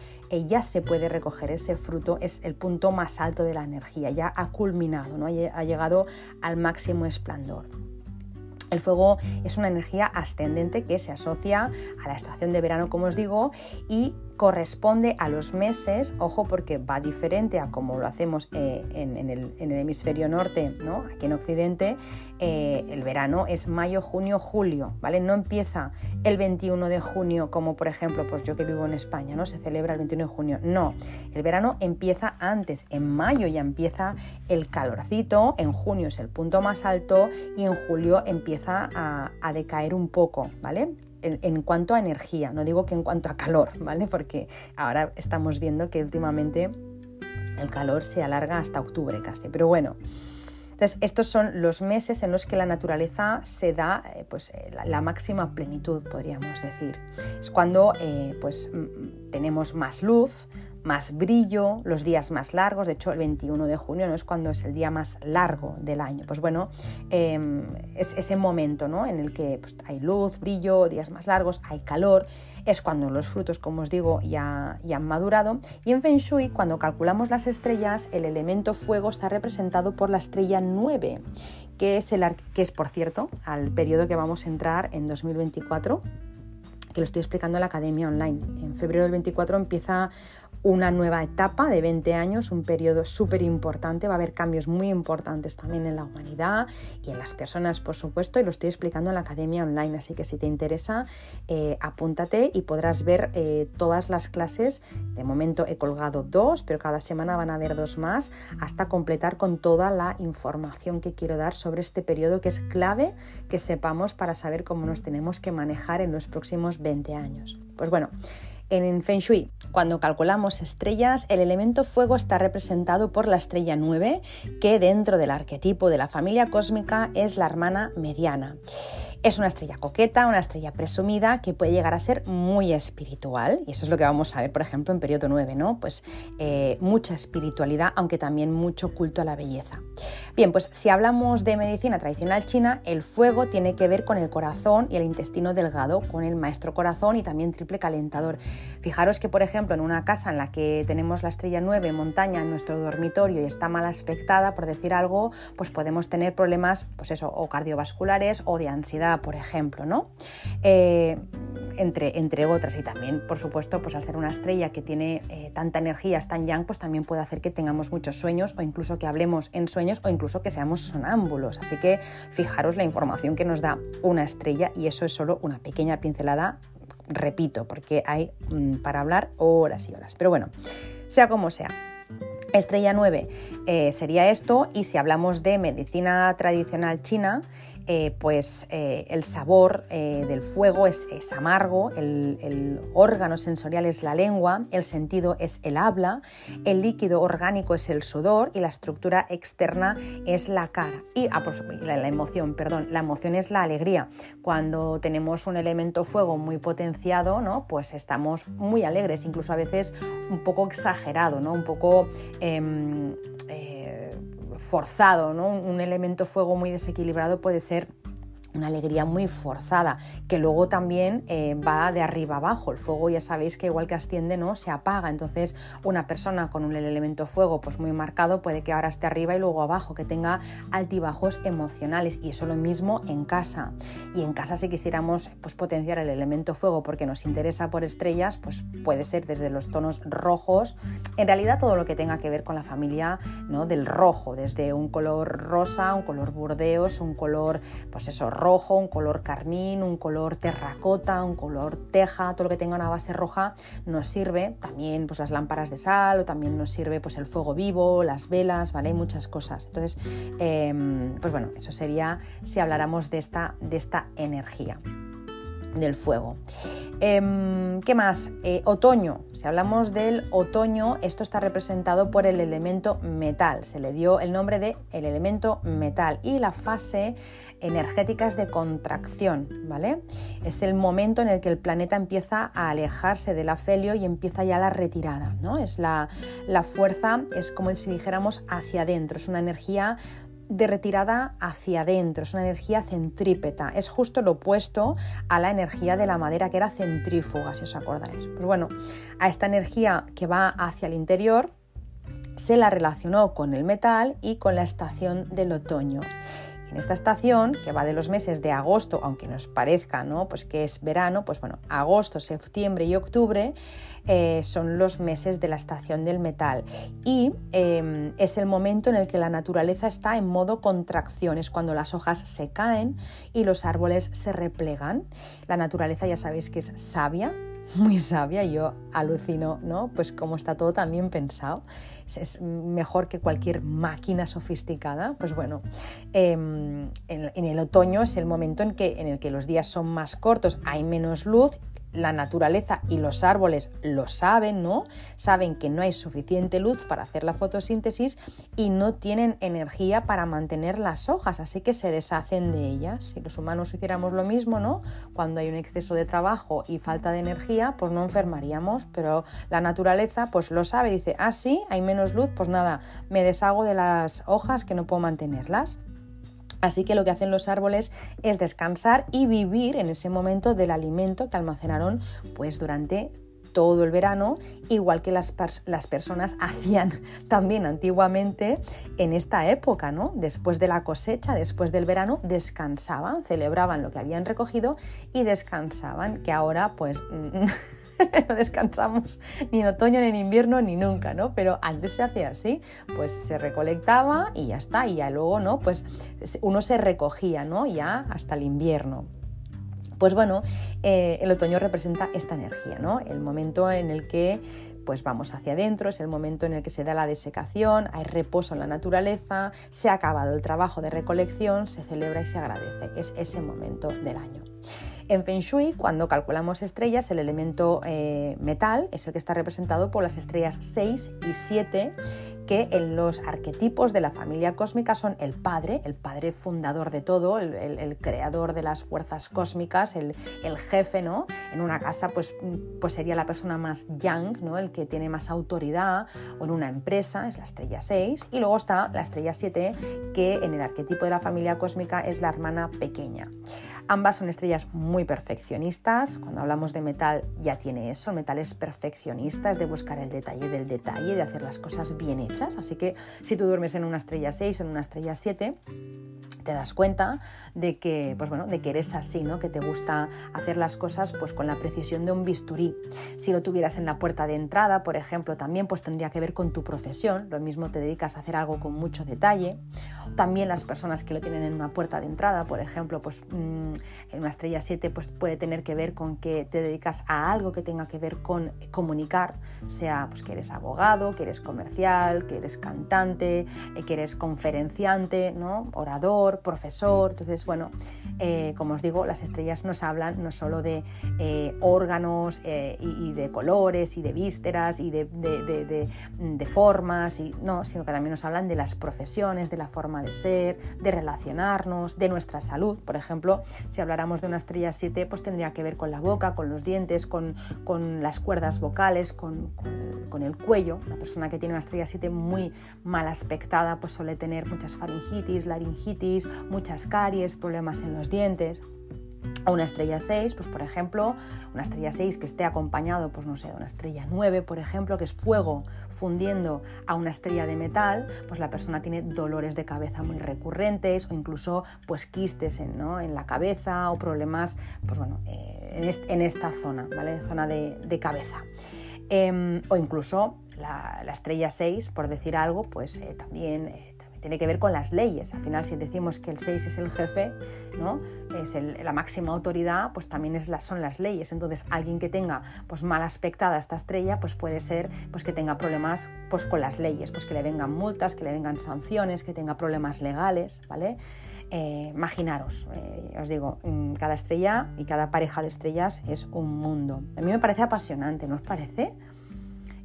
ya se puede recoger ese fruto, es el punto más alto de la energía, ya ha culminado, ¿no? ha llegado al máximo esplendor. El fuego es una energía ascendente que se asocia a la estación de verano, como os digo, y corresponde a los meses, ojo porque va diferente a como lo hacemos eh, en, el, hemisferio norte, ¿no? aquí en Occidente, eh, el verano es mayo, junio, julio, ¿vale? No empieza el 21 de junio como por ejemplo, pues yo que vivo en España, ¿no? Se celebra el 21 de junio, no, el verano empieza antes, en mayo ya empieza el calorcito, en junio es el punto más alto y en julio empieza a, a decaer un poco, ¿vale? En, cuanto a energía, no digo que en cuanto a calor, ¿vale? Porque ahora estamos viendo que últimamente el calor se alarga hasta octubre casi, pero bueno. Entonces, estos son los meses en los que la naturaleza se da eh, pues, eh, la, máxima plenitud, podríamos decir. Es cuando eh, pues, tenemos más luz, más brillo, los días más largos, de hecho el 21 de junio no es cuando es el día más largo del año, pues bueno, em, es ese momento ¿no? en el que pues, hay luz, brillo, días más largos, hay calor, es cuando los frutos, como os digo, ya, han madurado. Y en Feng Shui cuando calculamos las estrellas el elemento fuego está representado por la estrella 9, que es, el, que es por cierto al periodo que vamos a entrar en 2024 que lo estoy explicando en la academia online. En febrero del 24 empieza una nueva etapa de 20 años, un periodo súper importante, va a haber cambios muy importantes también en la humanidad y en las personas, por supuesto, y lo estoy explicando en la academia online, así que si te interesa, eh, apúntate y podrás ver eh, todas las clases. De momento he colgado dos, pero cada semana van a haber dos más hasta completar con toda la información que quiero dar sobre este periodo que es clave que sepamos para saber cómo nos tenemos que manejar en los próximos 20 años. Pues bueno, en Feng Shui, cuando calculamos estrellas, el elemento fuego está representado por la estrella 9, que dentro del arquetipo de la familia cósmica es la hermana mediana. Es una estrella coqueta, una estrella presumida que puede llegar a ser muy espiritual y eso es lo que vamos a ver, por ejemplo, en periodo 9, ¿no? Pues eh, mucha espiritualidad, aunque también mucho culto a la belleza. Bien, pues si hablamos de medicina tradicional china, el fuego tiene que ver con el corazón y el intestino delgado, con el maestro corazón y también triple calentador. Fijaros que, por ejemplo, en una casa en la que tenemos la estrella 9 montaña en nuestro dormitorio y está mal aspectada, por decir algo, pues podemos tener problemas, pues eso, o cardiovasculares o de ansiedad por ejemplo, ¿no? Eh, entre, entre, otras y también, por supuesto, pues al ser una estrella que tiene eh, tanta energía, es tan yang, pues también puede hacer que tengamos muchos sueños o incluso que hablemos en sueños o incluso que seamos sonámbulos. Así que fijaros la información que nos da una estrella y eso es solo una pequeña pincelada, repito, porque hay mm, para hablar horas y horas. Pero bueno, sea como sea. Estrella 9 eh, sería esto y si hablamos de medicina tradicional china, eh, pues eh, el sabor eh, del fuego es, amargo, el, órgano sensorial es la lengua, el sentido es el habla, el líquido orgánico es el sudor y la estructura externa es la cara. Y ah, la, la, emoción, perdón, la emoción es la alegría. Cuando tenemos un elemento fuego muy potenciado, ¿no? pues estamos muy alegres, incluso a veces un poco exagerado, ¿no? un poco... Forzado, ¿no? un elemento fuego muy desequilibrado puede ser una alegría muy forzada, que luego también eh, va de arriba abajo. El fuego ya sabéis que igual que asciende, ¿no? Se apaga. Entonces, una persona con un elemento fuego pues muy marcado puede que ahora esté arriba y luego abajo, que tenga altibajos emocionales. Y eso lo mismo en casa. Y en casa si quisiéramos pues, potenciar el elemento fuego porque nos interesa por estrellas, pues puede ser desde los tonos rojos. En realidad todo lo que tenga que ver con la familia ¿no? del rojo, desde un color rosa, un color burdeos, un color, pues eso, rojo, un color carmín, un color terracota, un color teja, todo lo que tenga una base roja nos sirve. También pues las lámparas de sal o también nos sirve pues el fuego vivo, las velas, ¿vale? Muchas cosas. Entonces, em, pues bueno, eso sería si habláramos de esta, de esta energía del fuego. Em, ¿Qué más? Eh, otoño. Si hablamos del otoño, esto está representado por el elemento metal. Se le dio el nombre de el elemento metal y la fase energética es de contracción, ¿vale? Es el momento en el que el planeta empieza a alejarse del afelio y empieza ya la retirada, ¿no? Es la, la fuerza, es como si dijéramos hacia adentro, es una energía de retirada hacia adentro, es una energía centrípeta, es justo lo opuesto a la energía de la madera que era centrífuga, si os acordáis. Pues bueno, a esta energía que va hacia el interior se la relacionó con el metal y con la estación del otoño. En esta estación, que va de los meses de agosto, aunque nos parezca ¿no? pues que es verano, pues bueno, agosto, septiembre y octubre eh, son los meses de la estación del metal y em, es el momento en el que la naturaleza está en modo contracción, es cuando las hojas se caen y los árboles se replegan. La naturaleza ya sabéis que es sabia, muy sabia, yo alucino, ¿no? Pues como está todo tan bien pensado, es mejor que cualquier máquina sofisticada. Pues bueno, em, en, el otoño es el momento en, que, en el que los días son más cortos, hay menos luz la naturaleza y los árboles lo saben, ¿no? Saben que no hay suficiente luz para hacer la fotosíntesis y no tienen energía para mantener las hojas, así que se deshacen de ellas. Si los humanos hiciéramos lo mismo, ¿no? Cuando hay un exceso de trabajo y falta de energía, pues no enfermaríamos, pero la naturaleza pues lo sabe, dice, ah, sí, hay menos luz, pues nada, me deshago de las hojas que no puedo mantenerlas. Así que lo que hacen los árboles es descansar y vivir en ese momento del alimento que almacenaron pues durante todo el verano, igual que las, las, personas hacían también antiguamente en esta época, ¿no? Después de la cosecha, después del verano, descansaban, celebraban lo que habían recogido y descansaban, que ahora pues... no descansamos ni en otoño, ni en invierno, ni nunca, ¿no? Pero antes se hacía así, pues se recolectaba y ya está, y ya luego, ¿no? Pues uno se recogía, ¿no? Ya hasta el invierno. Pues bueno, eh, el otoño representa esta energía, ¿no? El momento en el que pues vamos hacia adentro, es el momento en el que se da la desecación, hay reposo en la naturaleza, se ha acabado el trabajo de recolección, se celebra y se agradece. Es ese momento del año. En Feng Shui, cuando calculamos estrellas, el elemento eh, metal es el que está representado por las estrellas 6 y 7, que en los arquetipos de la familia cósmica son el padre, el padre fundador de todo, el, creador de las fuerzas cósmicas, el, jefe, ¿no? En una casa, pues, pues sería la persona más yang, ¿no? El que tiene más autoridad, o en una empresa, es la estrella 6, y luego está la estrella 7, que en el arquetipo de la familia cósmica es la hermana pequeña. Ambas son estrellas muy perfeccionistas. Cuando hablamos de metal ya tiene eso. El metal es perfeccionista, es de buscar el detalle del detalle, de hacer las cosas bien hechas. Así que si tú duermes en una estrella 6 o en una estrella 7, te das cuenta de que, pues bueno, de que eres así, ¿no? que te gusta hacer las cosas pues, con la precisión de un bisturí. Si lo tuvieras en la puerta de entrada, por ejemplo, también pues, tendría que ver con tu profesión, lo mismo te dedicas a hacer algo con mucho detalle. También las personas que lo tienen en una puerta de entrada, por ejemplo, pues, mm, en una estrella 7 pues, puede tener que ver con que te dedicas a algo que tenga que ver con comunicar, sea pues, que eres abogado, que eres comercial, que eres cantante, eh, que eres conferenciante, ¿no? orador, profesor. Entonces, bueno, eh, como os digo, las estrellas nos hablan no solo de eh, órganos y, de colores y de vísceras y de, de, formas, y, no, sino que también nos hablan de las profesiones, de la forma de ser, de relacionarnos, de nuestra salud. Por ejemplo, si habláramos de una estrella 7, pues tendría que ver con la boca, con los dientes, con, con las cuerdas vocales, con, con, el cuello. La persona que tiene una estrella 7 muy mal aspectada, pues suele tener muchas faringitis, laringitis, muchas caries, problemas en los dientes. A una estrella 6, pues por ejemplo, una estrella 6 que esté acompañado, pues no sé, de una estrella 9, por ejemplo, que es fuego fundiendo a una estrella de metal, pues la persona tiene dolores de cabeza muy recurrentes o incluso pues quistes en, la cabeza o problemas, pues bueno, eh, en, esta zona, ¿vale? Zona de, cabeza. Em, o incluso la, estrella 6, por decir algo, pues eh, también eh, tiene que ver con las leyes. Al final, si decimos que el 6 es el jefe, ¿no? es la máxima autoridad, pues también es son las leyes. Entonces, alguien que tenga pues, mal aspectada esta estrella, pues puede ser pues, que tenga problemas pues, con las leyes, pues que le vengan multas, que le vengan sanciones, que tenga problemas legales, ¿vale? Eh, imaginaros, eh, os digo, mm, cada estrella y cada pareja de estrellas es un mundo. A mí me parece apasionante, ¿no os parece?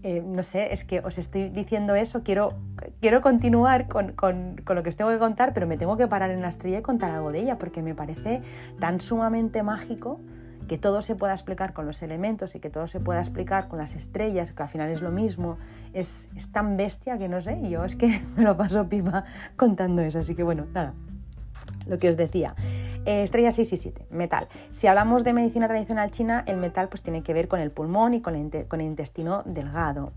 Eh, no sé, es que os estoy diciendo eso, quiero, quiero continuar con, lo que os tengo que contar, pero me tengo que parar en la estrella y contar algo de ella, porque me parece tan sumamente mágico que todo se pueda explicar con los elementos y que todo se pueda explicar con las estrellas, que al final es lo mismo, es, es tan bestia que no sé, yo es que me lo paso pipa contando eso, así que bueno, nada, lo que os decía. Eh, estrella 6 y 7, metal. Si hablamos de medicina tradicional china, el metal pues, tiene que ver con el pulmón y con el, intestino delgado.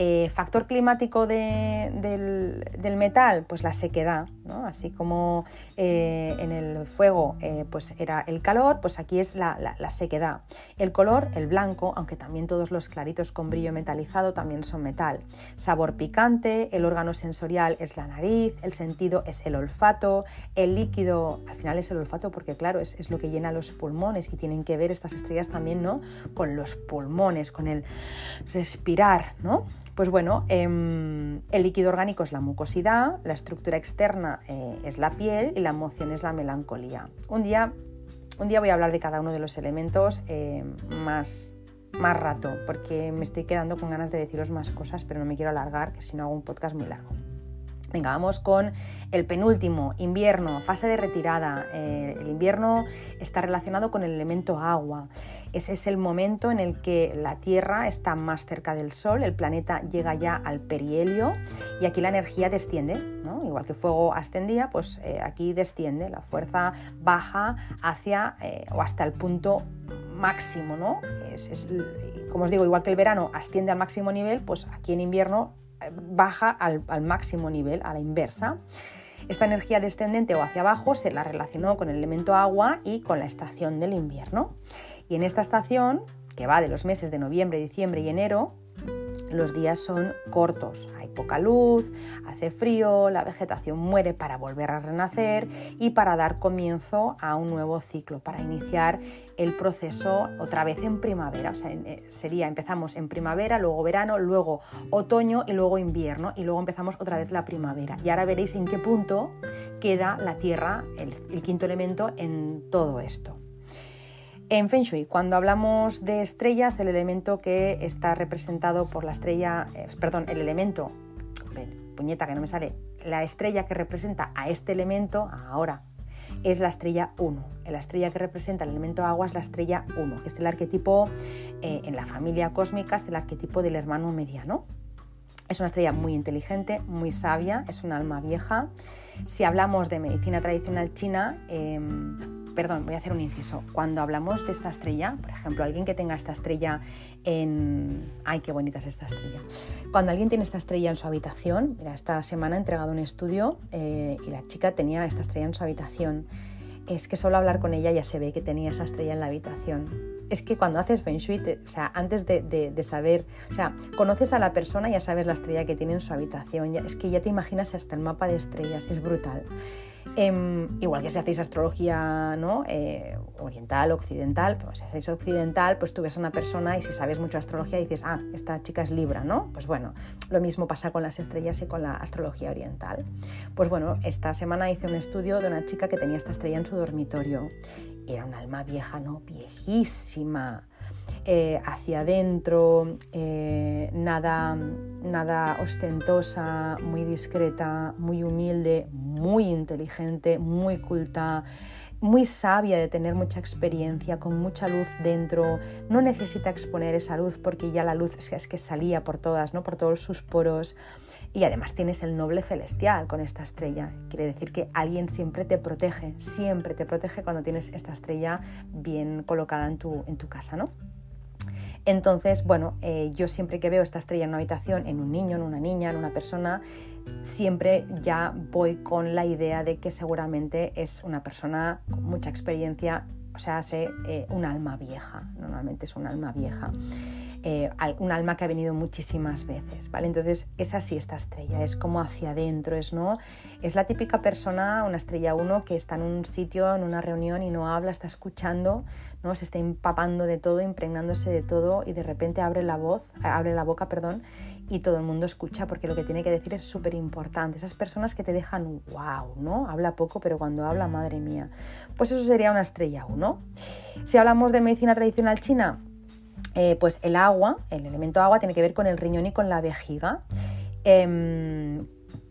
Eh, factor climático del, metal, pues la sequedad, así como eh, en el fuego eh, pues era el calor, pues aquí es la, sequedad. El color, el blanco, aunque también todos los claritos con brillo metalizado también son metal. Sabor picante, el órgano sensorial es la nariz, el sentido es el olfato, el líquido, al final es el olfato porque claro, es, es lo que llena los pulmones y tienen que ver estas estrellas también ¿no? con los pulmones, con el respirar, ¿no? Pues bueno, em, el líquido orgánico es la mucosidad, la estructura externa eh, es la piel y la emoción es la melancolía. Un día, un día voy a hablar de cada uno de los elementos eh, más, más rato, porque me estoy quedando con ganas de deciros más cosas, pero no me quiero alargar, que si no hago un podcast muy largo. Venga, vamos con el penúltimo, invierno, fase de retirada. Eh, el invierno está relacionado con el elemento agua. Ese es el momento en el que la Tierra está más cerca del Sol, el planeta llega ya al perihelio y aquí la energía desciende, ¿no? igual que fuego ascendía, pues eh, aquí desciende, la fuerza baja hacia eh, o hasta el punto máximo, ¿no? como os digo, igual que el verano asciende al máximo nivel, pues aquí en invierno baja al, máximo nivel, a la inversa. Esta energía descendente o hacia abajo se la relacionó con el elemento agua y con la estación del invierno. Y en esta estación, que va de los meses de noviembre, diciembre y enero, los días son cortos, hay poca luz, hace frío, la vegetación muere para volver a renacer y para dar comienzo a un nuevo ciclo, para iniciar el proceso otra vez en primavera. O sea, eh, sería, empezamos en primavera, luego verano, luego otoño y luego invierno y luego empezamos otra vez la primavera. Y ahora veréis en qué punto queda la Tierra, el quinto elemento, en todo esto. En Feng Shui, cuando hablamos de estrellas, el elemento que está representado por la estrella, eh, perdón, el elemento, puñeta que no me sale, la estrella que representa a este elemento, ahora, es la estrella 1. La estrella que representa el elemento agua es la estrella 1, que es el arquetipo eh, en la familia cósmica, es el arquetipo del hermano mediano. Es una estrella muy inteligente, muy sabia, es un alma vieja. Si hablamos de medicina tradicional china, em, perdón, voy a hacer un inciso. Cuando hablamos de esta estrella, por ejemplo, alguien que tenga esta estrella en... ¡Ay, qué bonita es esta estrella! Cuando alguien tiene esta estrella en su habitación, mira, esta semana he entregado un estudio eh, y la chica tenía esta estrella en su habitación. Es que solo hablar con ella ya se ve que tenía esa estrella en la habitación es que cuando haces Feng Shui, o sea, antes de, saber, o sea, conoces a la persona, ya sabes la estrella que tiene en su habitación, es que ya te imaginas hasta el mapa de estrellas, es brutal. Em, igual que si hacéis astrología ¿no? Eh, oriental, occidental, pues si hacéis occidental, pues tú ves a una persona y si sabes mucho astrología dices, ah, esta chica es Libra, ¿no? Pues bueno, lo mismo pasa con las estrellas y con la astrología oriental. Pues bueno, esta semana hice un estudio de una chica que tenía esta estrella en su dormitorio. Era un alma vieja, ¿no? Viejísima eh, hacia adentro, eh, nada, nada ostentosa, muy discreta, muy humilde, muy inteligente, muy culta, muy sabia de tener mucha experiencia, con mucha luz dentro, no necesita exponer esa luz porque ya la luz es que salía por todas, ¿no? por todos sus poros. Y además tienes el noble celestial con esta estrella. Quiere decir que alguien siempre te protege, siempre te protege cuando tienes esta estrella bien colocada en tu, en tu casa, ¿no? Entonces, bueno, eh, yo siempre que veo esta estrella en una habitación, en un niño, en una niña, en una persona, siempre ya voy con la idea de que seguramente es una persona con mucha experiencia, o sea, eh, un alma vieja, normalmente es un alma vieja. Eh, un alma que ha venido muchísimas veces, ¿vale? Entonces es así esta estrella, es como hacia adentro, es, ¿no? es la típica persona, una estrella 1, que está en un sitio, en una reunión y no habla, está escuchando, ¿no? se está empapando de todo, impregnándose de todo y de repente abre la voz, abre la boca, perdón, y todo el mundo escucha porque lo que tiene que decir es súper importante. Esas personas que te dejan wow, ¿no? Habla poco, pero cuando habla, madre mía. Pues eso sería una estrella 1. Si hablamos de medicina tradicional china, eh, pues el agua, el elemento agua, tiene que ver con el riñón y con la vejiga. Em,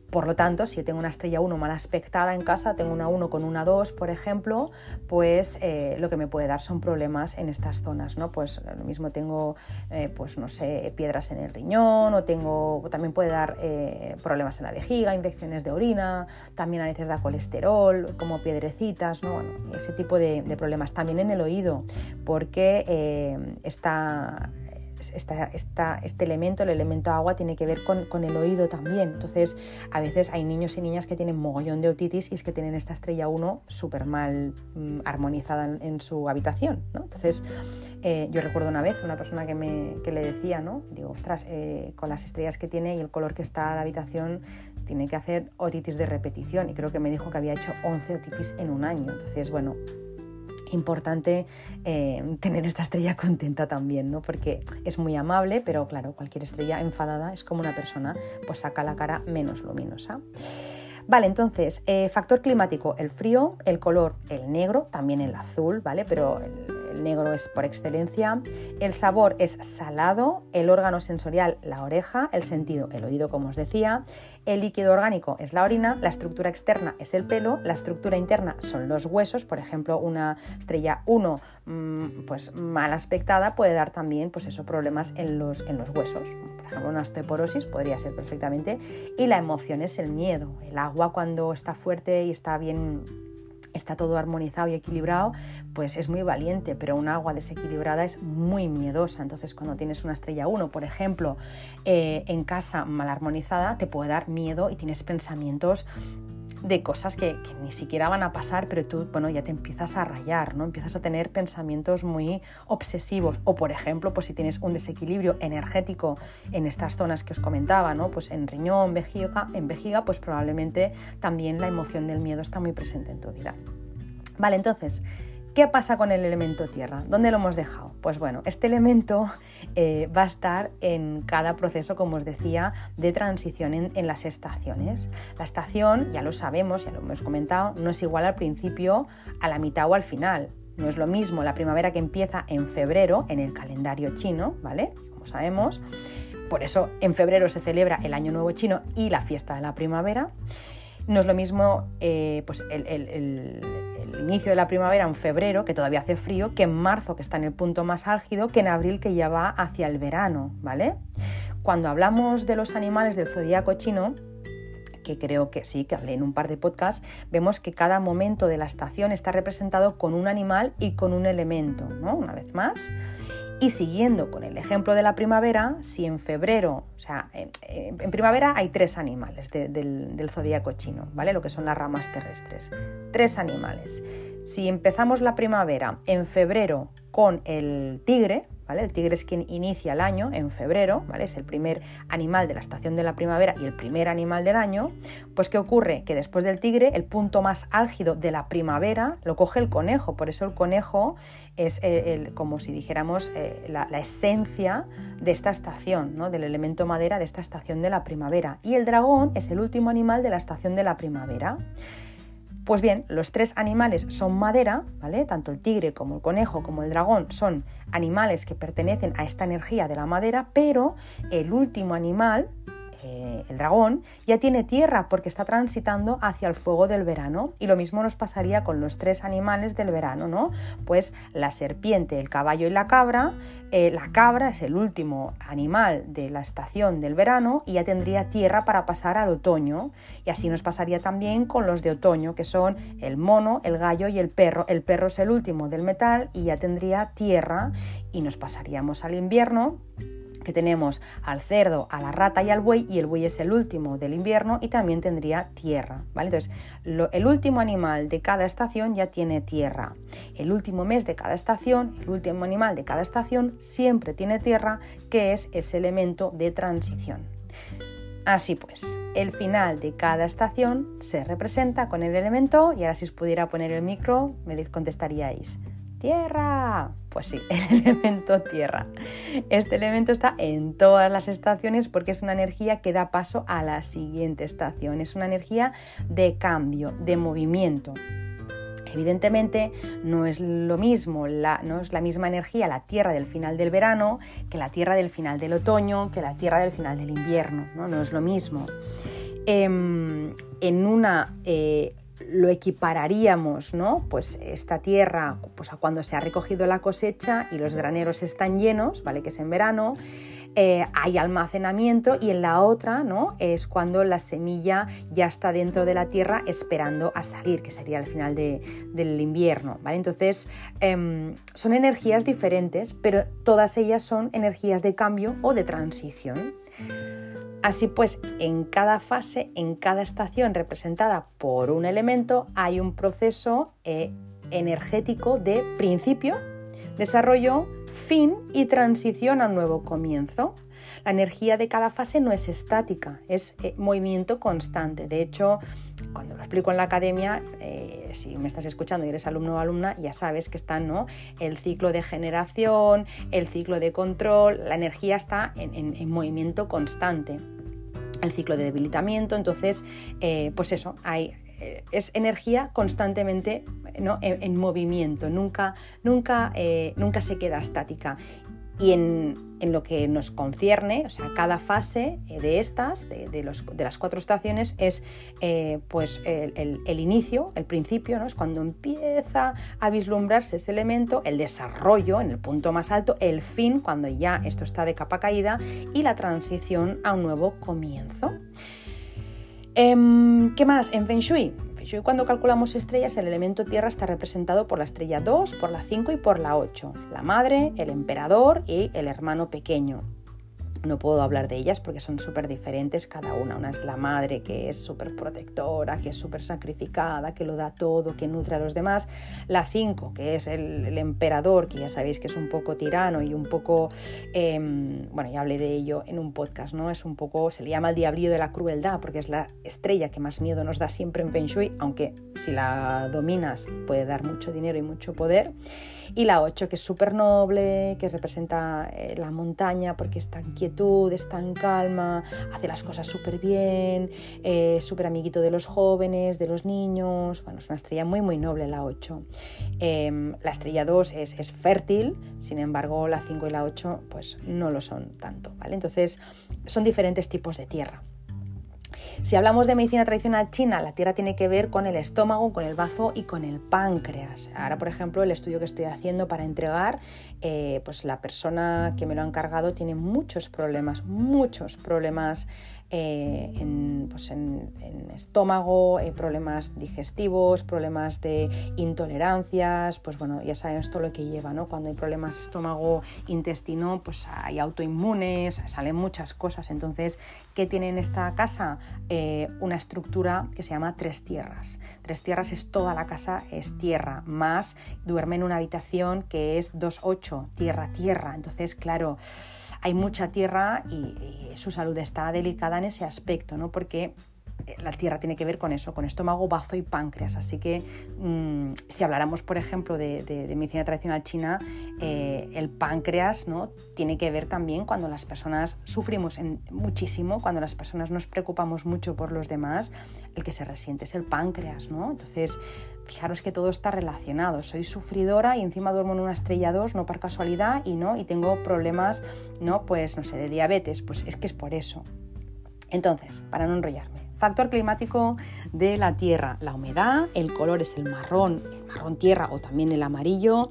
por lo tanto, si tengo una estrella 1 mal aspectada en casa, tengo una 1 con una 2, por ejemplo, pues eh, lo que me puede dar son problemas en estas zonas, ¿no? Pues lo mismo tengo, eh, pues no sé, piedras en el riñón o tengo, también puede dar eh, problemas en la vejiga, infecciones de orina, también a veces da colesterol, como piedrecitas, ¿no? ese tipo de, de, problemas. También en el oído, porque está este elemento, el elemento agua, tiene que ver con, el oído también. Entonces, a veces hay niños y niñas que tienen mogollón de otitis y es que tienen esta estrella 1 súper mal mm, armonizada en, su habitación. Entonces, eh, yo recuerdo una vez una persona que, me, le decía, ¿no? digo, ostras, eh, con las estrellas que tiene y el color que está la habitación, tiene que hacer otitis de repetición. Y creo que me dijo que había hecho 11 otitis en un año. Entonces, bueno, importante eh, tener esta estrella contenta también, ¿no? Porque es muy amable, pero claro, cualquier estrella enfadada es como una persona, pues saca la cara menos luminosa. Vale, entonces, eh, factor climático, el frío, el color, el negro, también el azul, ¿vale? Pero el, negro es por excelencia. El sabor es salado, el órgano sensorial la oreja, el sentido el oído como os decía, el líquido orgánico es la orina, la estructura externa es el pelo, la estructura interna son los huesos, por ejemplo una estrella 1 mm, pues mal aspectada puede dar también pues eso, problemas en los, en los huesos, por ejemplo una osteoporosis podría ser perfectamente. Y la emoción es el miedo, el agua cuando está fuerte y está bien está todo armonizado y equilibrado, pues es muy valiente, pero un agua desequilibrada es muy miedosa. Entonces, cuando tienes una estrella 1, por ejemplo, eh, en casa mal armonizada, te puede dar miedo y tienes pensamientos de cosas que, ni siquiera van a pasar, pero tú, bueno, ya te empiezas a rayar, ¿no? Empiezas a tener pensamientos muy obsesivos. O, por ejemplo, pues si tienes un desequilibrio energético en estas zonas que os comentaba, ¿no? Pues en riñón, vejiga, en vejiga, pues probablemente también la emoción del miedo está muy presente en tu vida. Vale, entonces, ¿Qué pasa con el elemento tierra? ¿Dónde lo hemos dejado? Pues bueno, este elemento eh, va a estar en cada proceso, como os decía, de transición en, las estaciones. La estación, ya lo sabemos, ya lo hemos comentado, no es igual al principio, a la mitad o al final. No es lo mismo la primavera que empieza en febrero en el calendario chino, ¿vale? Como sabemos. Por eso en febrero se celebra el Año Nuevo Chino y la fiesta de la primavera. No es lo mismo eh, pues el, inicio de la primavera en febrero, que todavía hace frío, que en marzo, que está en el punto más álgido, que en abril, que ya va hacia el verano, ¿vale? Cuando hablamos de los animales del zodíaco chino, que creo que sí, que hablé en un par de podcasts, vemos que cada momento de la estación está representado con un animal y con un elemento, ¿no? Una vez más. Y siguiendo con el ejemplo de la primavera, si en febrero, o sea, en, primavera hay tres animales del, del zodíaco chino, ¿vale? Lo que son las ramas terrestres. Tres animales. Si empezamos la primavera en febrero con el tigre, el tigre es quien inicia el año en febrero, ¿vale? Es el primer animal de la estación de la primavera y el primer animal del año. Pues ¿qué ocurre? Que después del tigre, el punto más álgido de la primavera lo coge el conejo. Por eso el conejo es como si dijéramos eh, la, esencia de esta estación, ¿no? del elemento madera de esta estación de la primavera. Y el dragón es el último animal de la estación de la primavera. Pues bien, los tres animales son madera, ¿vale? Tanto el tigre como el conejo como el dragón son animales que pertenecen a esta energía de la madera, pero el último animal, eh, el dragón, ya tiene tierra porque está transitando hacia el fuego del verano. Y lo mismo nos pasaría con los tres animales del verano, ¿no? Pues la serpiente, el caballo y la cabra. Eh, la cabra es el último animal de la estación del verano y ya tendría tierra para pasar al otoño. Y así nos pasaría también con los de otoño, que son el mono, el gallo y el perro. El perro es el último del metal y ya tendría tierra y nos pasaríamos al invierno que tenemos al cerdo, a la rata y al buey, y el buey es el último del invierno y también tendría tierra. ¿vale? Entonces, el último animal de cada estación ya tiene tierra. El último mes de cada estación, el último animal de cada estación siempre tiene tierra, que es ese elemento de transición. Así pues, el final de cada estación se representa con el elemento, y ahora si os pudiera poner el micro, me contestaríais, ¡Tierra! Pues sí, el elemento tierra. Este elemento está en todas las estaciones porque es una energía que da paso a la siguiente estación. Es una energía de cambio, de movimiento. Evidentemente no es lo mismo, no es la misma energía la tierra del final del verano que la tierra del final del otoño, que la tierra del final del invierno, no, no es lo mismo. Em, en una eh, lo equipararíamos, ¿no? Pues esta tierra, pues a cuando se ha recogido la cosecha y los graneros están llenos, ¿vale? Que es en verano, eh, hay almacenamiento y en la otra, ¿no? Es cuando la semilla ya está dentro de la tierra esperando a salir, que sería el final del invierno, ¿vale? Entonces, em, son energías diferentes, pero todas ellas son energías de cambio o de transición. Así pues, en cada fase, en cada estación representada por un elemento, hay un proceso eh, energético de principio, desarrollo, fin y transición a un nuevo comienzo. La energía de cada fase no es estática, es eh, movimiento constante. De hecho, cuando lo explico en la academia, eh, si me estás escuchando y eres alumno o alumna, ya sabes que está ¿no? el ciclo de generación, el ciclo de control, la energía está en, movimiento constante. El ciclo de debilitamiento, entonces, eh, pues eso, hay, es energía constantemente en, movimiento, nunca, nunca, nunca se queda estática. Y en, lo que nos concierne, o sea, cada fase eh, de estas, de, las cuatro estaciones, es eh, pues el, inicio, el principio, ¿no? es cuando empieza a vislumbrarse ese elemento, el desarrollo en el punto más alto, el fin, cuando ya esto está de capa caída, y la transición a un nuevo comienzo. Em, ¿Qué más? En Feng Shui cuando calculamos estrellas, el elemento Tierra está representado por la estrella 2, por la 5 y por la 8, la madre, el emperador y el hermano pequeño no puedo hablar de ellas porque son súper diferentes cada una. Una es la madre que es súper protectora, que es súper sacrificada, que lo da todo, que nutre a los demás. La 5, que es el, emperador, que ya sabéis que es un poco tirano y un poco, em, bueno, ya hablé de ello en un podcast, ¿no? Es un poco, se le llama el diablillo de la crueldad porque es la estrella que más miedo nos da siempre en Feng Shui, aunque si la dominas puede dar mucho dinero y mucho poder. Y la 8, que es súper noble, que representa eh, la montaña porque está en quietud, está en calma, hace las cosas súper bien, es súper amiguito de los jóvenes, de los niños. Bueno, es una estrella muy, muy noble la 8. Em, la estrella 2 es, es fértil, sin embargo, la 5 y la 8 pues no lo son tanto, ¿vale? Entonces, son diferentes tipos de tierra. Si hablamos de medicina tradicional china, la tierra tiene que ver con el estómago, con el bazo y con el páncreas. Ahora, por ejemplo, el estudio que estoy haciendo para entregar, eh, pues la persona que me lo ha encargado tiene muchos problemas, muchos problemas eh, pues en, estómago, eh, problemas digestivos, problemas de intolerancias, pues bueno, ya sabemos todo lo que lleva, ¿no? Cuando hay problemas estómago, intestino, pues hay autoinmunes, salen muchas cosas. Entonces, ¿qué tiene en esta casa? Eh, una estructura que se llama tres tierras. Tres tierras es toda la casa, es tierra, más duerme en una habitación que es 2-8, tierra, tierra. Entonces, claro, hay mucha tierra y, su salud está delicada en ese aspecto, ¿no? Porque eh, la tierra tiene que ver con eso, con estómago, bazo y páncreas. Así que mm, si habláramos, por ejemplo, de, medicina tradicional china, eh, el páncreas ¿no? tiene que ver también cuando las personas sufrimos muchísimo, cuando las personas nos preocupamos mucho por los demás, el que se resiente es el páncreas. ¿no? Entonces, fijaros que todo está relacionado. Soy sufridora y encima duermo en una estrella 2, no por casualidad, y no, y tengo problemas, no, pues no sé, de diabetes, pues es que es por eso. Entonces, para no enrollarme, factor climático de la Tierra, la humedad, el color es el marrón, el marrón tierra o también el amarillo,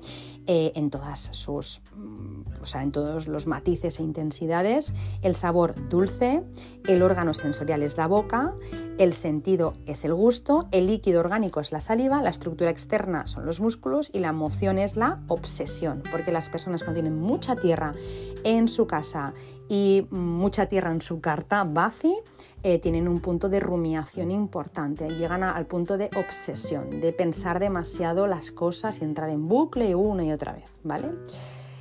eh, en todas sus, o sea, en todos los matices e intensidades, el sabor dulce, el órgano sensorial es la boca, el sentido es el gusto, el líquido orgánico es la saliva, la estructura externa son los músculos y la emoción es la obsesión, porque las personas cuando tienen mucha tierra en su casa y mucha tierra en su carta, Bazi, eh, tienen un punto de rumiación importante, llegan al punto de obsesión, de pensar demasiado las cosas y entrar en bucle una y otra vez, ¿vale?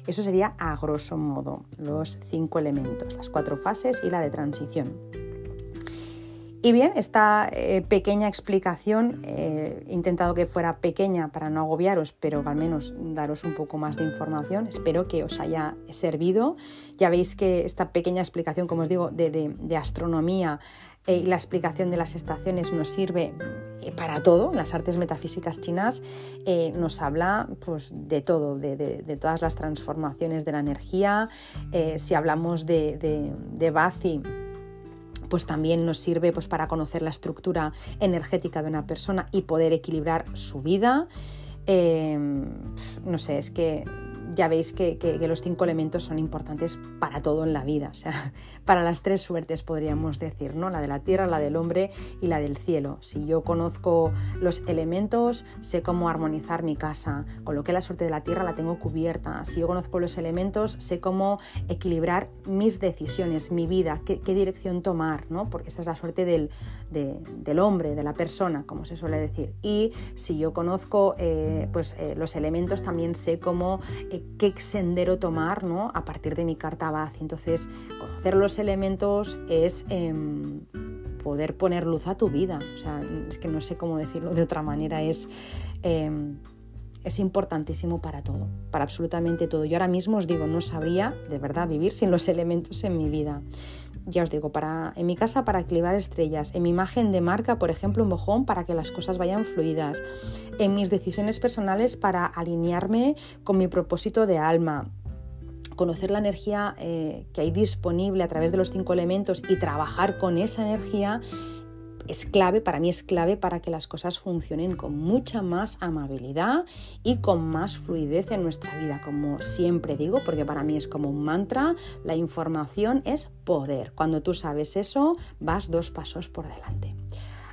Eso sería a grosso modo los cinco elementos, las cuatro fases y la de transición. Y bien, esta eh, pequeña explicación, eh, he intentado que fuera pequeña para no agobiaros, pero al menos daros un poco más de información. Espero que os haya servido. Ya veis que esta pequeña explicación, como os digo, de, astronomía eh, la explicación de las estaciones nos sirve para todo. Las artes metafísicas chinas nos habla pues, de todo, de, todas las transformaciones de la energía. si hablamos de, de Bazi, pues también nos sirve pues, para conocer la estructura energética de una persona y poder equilibrar su vida. No sé, es que ya veis que, los cinco elementos son importantes para todo en la vida, o sea, para las tres suertes podríamos decir, ¿no? La de la tierra, la del hombre y la del cielo. Si yo conozco los elementos, sé cómo armonizar mi casa, con lo que la suerte de la tierra la tengo cubierta. Si yo conozco los elementos, sé cómo equilibrar mis decisiones, mi vida, qué, dirección tomar, ¿no? Porque esta es la suerte del, del, hombre, de la persona, como se suele decir. Y si yo conozco eh, pues, eh, los elementos, también sé cómo qué sendero tomar ¿no? a partir de mi carta base. Entonces, conocer los elementos es em, poder poner luz a tu vida. O sea, es que no sé cómo decirlo de otra manera. Es, em, es importantísimo para todo, para absolutamente todo. Yo ahora mismo os digo, no sabría de verdad vivir sin los elementos en mi vida. Ya os digo, para, en mi casa para equilibrar estrellas, en mi imagen de marca, por ejemplo, un bojón para que las cosas vayan fluidas, en mis decisiones personales para alinearme con mi propósito de alma, conocer la energía eh, que hay disponible a través de los cinco elementos y trabajar con esa energía es clave, para mí es clave para que las cosas funcionen con mucha más amabilidad y con más fluidez en nuestra vida, como siempre digo, porque para mí es como un mantra, la información es poder. Cuando tú sabes eso, vas dos pasos por delante.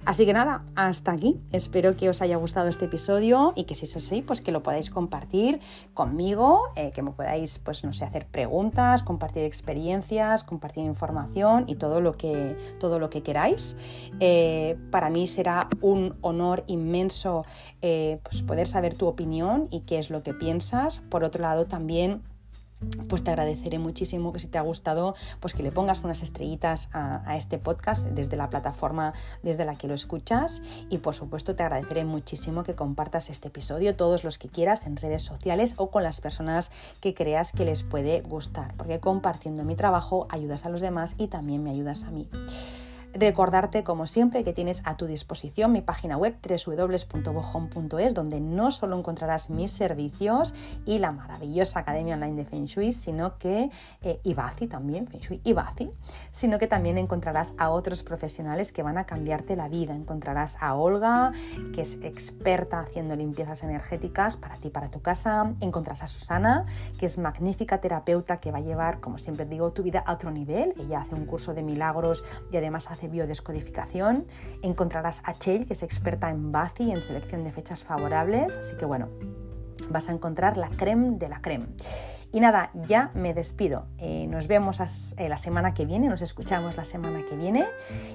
Así que nada, hasta aquí. Espero que os haya gustado este episodio y que si es así, pues que lo podáis compartir conmigo, eh, que me podáis, pues no sé, hacer preguntas, compartir experiencias, compartir información y todo lo que, todo lo que queráis. Eh, para mí será un honor inmenso eh, pues poder saber tu opinión y qué es lo que piensas. Por otro lado, también pues te agradeceré muchísimo que si te ha gustado, pues que le pongas unas estrellitas a, este podcast desde la plataforma desde la que lo escuchas y por supuesto te agradeceré muchísimo que compartas este episodio todos los que quieras en redes sociales o con las personas que creas que les puede gustar, porque compartiendo mi trabajo ayudas a los demás y también me ayudas a mí. Recordarte, como siempre, que tienes a tu disposición mi página web www.bohome.es, donde no solo encontrarás mis servicios y la maravillosa Academia Online de Feng Shui, sino que, eh, también, Feng Shui Ibazi, sino que también encontrarás a otros profesionales que van a cambiarte la vida. Encontrarás a Olga, que es experta haciendo limpiezas energéticas para ti, para tu casa. Encontrarás a Susana, que es magnífica terapeuta que va a llevar, como siempre digo, tu vida a otro nivel. Ella hace un curso de milagros y además hace biodescodificación. Encontrarás a Chell, que es experta en BACI, en selección de fechas favorables. Así que bueno, vas a encontrar la creme de la creme. Y nada, ya me despido. Eh, nos vemos eh, la semana que viene, nos escuchamos la semana que viene.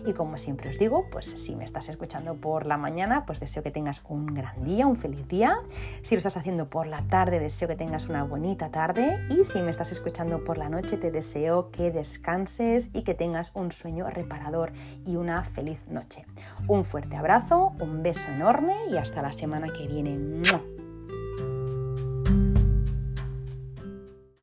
Y como siempre os digo, pues si me estás escuchando por la mañana, pues deseo que tengas un gran día, un feliz día. Si lo estás haciendo por la tarde, deseo que tengas una bonita tarde. Y si me estás escuchando por la noche, te deseo que descanses y que tengas un sueño reparador y una feliz noche. Un fuerte abrazo, un beso enorme y hasta la semana que viene.